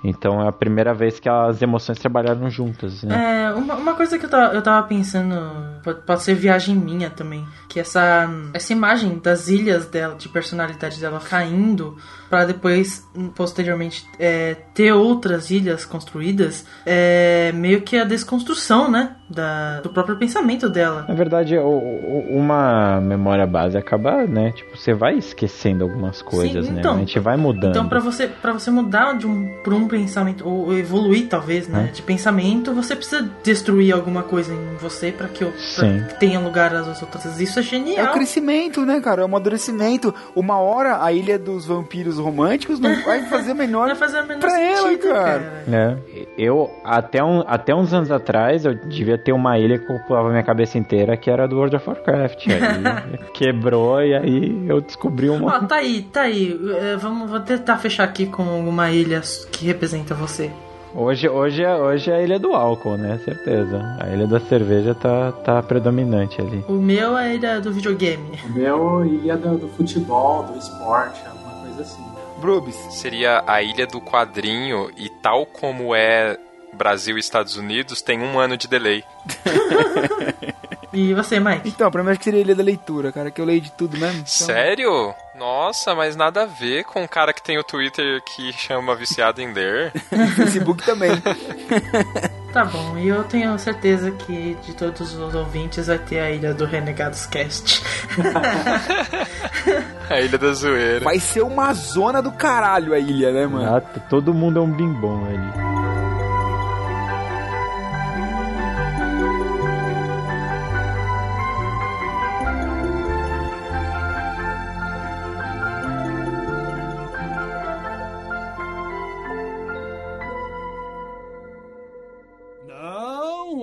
Então é a primeira vez que as emoções trabalharam juntas, né? É, uma, uma coisa que eu tava, eu tava pensando, pode, pode ser viagem minha também, que essa, essa imagem das ilhas dela, de personalidade dela caindo, para depois, posteriormente, é, ter outras ilhas construídas, é meio que a desconstrução, né, da, do próprio pensamento dela. Na verdade, o- o- uma memória base acaba, né? Tipo, você vai esquecendo algumas coisas, Sim, né? então. A gente vai mudando. Então, pra você, pra você mudar de um, por um pensamento, ou evoluir talvez, né, Hum. de pensamento, você precisa destruir alguma coisa em você pra que, que tenha lugar às outras. Isso é É genial. o crescimento, né, cara? É o amadurecimento. Uma hora a ilha dos vampiros românticos não vai fazer menor Vai fazer menor pra ela, sentido, cara. É, eu até, um, até uns anos atrás eu devia ter uma ilha que ocupava minha cabeça inteira que era do World of Warcraft. Aí quebrou e aí eu descobri uma. Ó, tá aí, tá aí. É, vamos vou tentar fechar aqui com uma ilha que representa você. Hoje, hoje, é- hoje é a ilha do álcool, né? Certeza. A ilha da cerveja tá, tá predominante ali. O meu é a ilha do videogame. O meu ilha do, do futebol, do esporte, alguma coisa assim. Brubis. Seria a ilha do quadrinho e tal como é Brasil e Estados Unidos, tem um ano de delay. E você, Mike? Então, pra mim acho que seria a ilha da leitura, cara, que eu leio de tudo mesmo. Então... Sério? Nossa, mas nada a ver com o cara que tem o Twitter que chama viciado em ler. Facebook também. Tá bom, e eu tenho certeza que de todos os ouvintes vai ter a ilha do Renegados Cast. A ilha da zoeira. Vai ser uma zona do caralho a ilha, né, mano? Ah, todo mundo é um bimbom ali.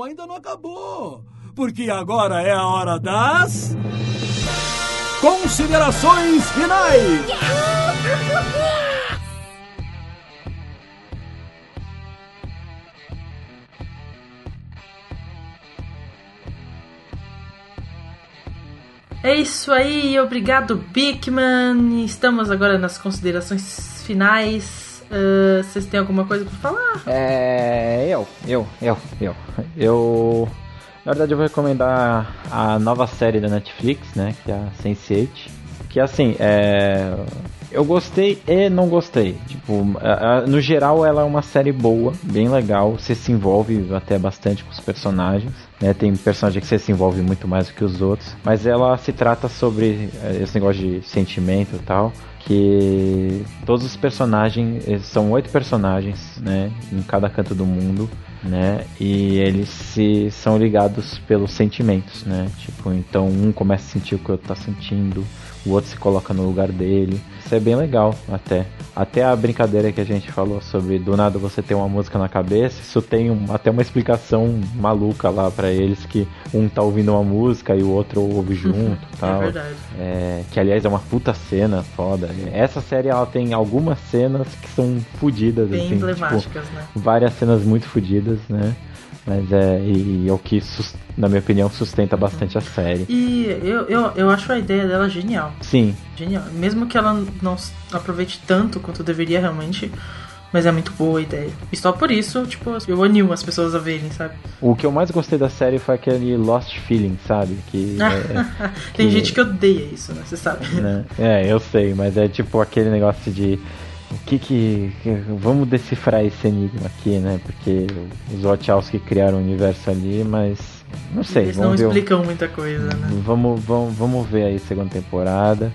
Ainda não acabou. Porque agora é a hora das. Considerações finais! É isso aí, obrigado Bigman. Estamos agora nas considerações finais. Ah, vocês têm alguma coisa pra falar? É. Eu, eu, eu, eu. Eu. Na verdade, eu vou recomendar a nova série da Netflix, né? Que é a Sense8. Que assim, é. Eu gostei e não gostei. Tipo, no geral, ela é uma série boa, bem legal. Você se envolve até bastante com os personagens. Né? Tem personagem que você se envolve muito mais do que os outros. Mas ela se trata sobre é, esse negócio de sentimento e tal que todos os personagens eles são oito personagens né em cada canto do mundo né e eles se são ligados pelos sentimentos né. Tipo então um começa a sentir o que outro tá sentindo o outro se coloca no lugar dele isso é bem legal até. Até a brincadeira que a gente falou sobre do nada você ter uma música na cabeça, isso tem um, até uma explicação maluca lá para eles que um tá ouvindo uma música e o outro ouve junto, tal. É verdade. É, que aliás é uma puta cena foda. Essa série ela tem algumas cenas que são fodidas, Bem assim, emblemáticas, tipo, né? várias cenas muito fodidas, né? Mas é, e, e é o que, na minha opinião, sustenta bastante a série. E eu, eu, eu acho a ideia dela genial. Sim, Genial. Mesmo que ela não aproveite tanto quanto deveria realmente, mas é muito boa a ideia. E só por isso, tipo, eu animo as pessoas a verem, sabe? o que eu mais gostei da série foi aquele Lost Feeling, sabe? Que, é, Tem que- gente que odeia isso, né? Você sabe. né? É, eu sei, mas é tipo aquele negócio de o que que, vamos decifrar esse enigma aqui, né? Porque os Wachowski criaram o universo ali, mas não sei, Eles não o- explicam muita coisa, né? Vamos, vamos, vamos ver aí segunda temporada.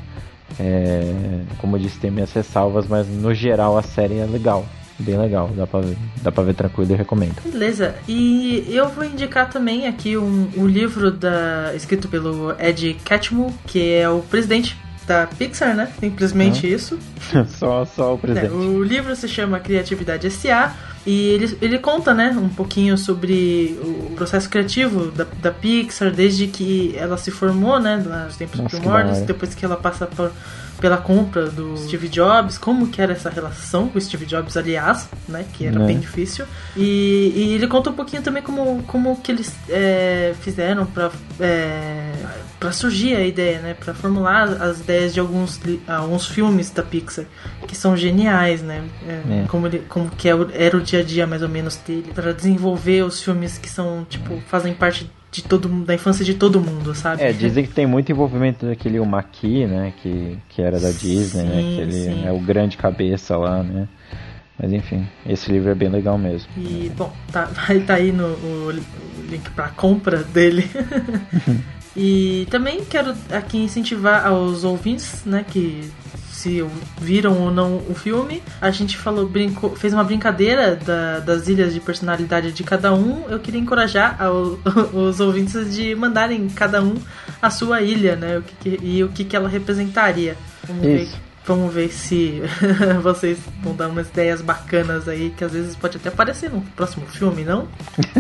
É, como eu disse, tem minhas ressalvas, mas no geral a série é legal, bem legal, dá pra ver, dá pra ver tranquilo e recomendo. Beleza, e eu vou indicar também aqui um, um livro da, escrito pelo Ed Catmull, que é o presidente da Pixar, né? Simplesmente isso. só, só o presente. É, o livro se chama Criatividade S.A. E ele, ele conta, né, um pouquinho sobre o processo criativo da, da Pixar, desde que ela se formou, né, nos tempos primórdios, depois que ela passa por, pela compra do Steve Jobs, como que era essa relação com o Steve Jobs, aliás, né, que era Né. bem difícil. E, e ele conta um pouquinho também como, como que eles é, fizeram pra, é, pra surgir a ideia, né, pra formular as ideias de alguns, alguns filmes da Pixar, que são geniais, né, é, É. como, ele, como que é era o dia a dia mais ou menos dele, Pra desenvolver os filmes que são, tipo, fazem parte de todo mundo, da infância de todo mundo, sabe? É, dizem que tem muito envolvimento daquele o Maki, né, que, que era da Disney, né, que ele sim. é o grande cabeça lá, né. Mas enfim, esse livro é bem legal mesmo. E, bom, tá, vai estar aí no o, o link pra compra dele. e também quero aqui incentivar aos ouvintes, né, que se viram ou não o filme. A gente falou, brincou, fez uma brincadeira da- das ilhas de personalidade de cada um. Eu queria encorajar ao- os ouvintes de mandarem cada um a sua ilha, né, o que e o que, que ela representaria. Vamos ver Isso. Vamos ver se vocês vão dar umas ideias bacanas aí, que às vezes pode até aparecer no próximo filme, não?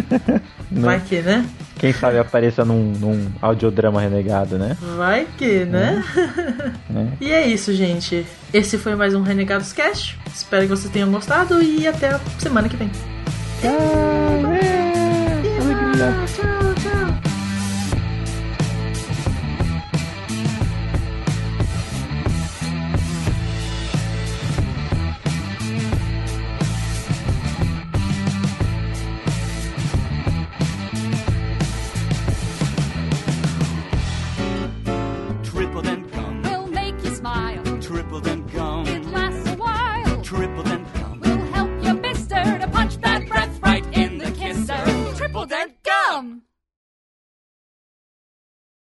Vai que, né? Quem sabe apareça num, num audiodrama renegado, né? Vai que, né? Né? E é isso, gente. Esse foi mais um Renegados Cast. Espero que vocês tenham gostado e até a semana que vem. Tchau, tchau.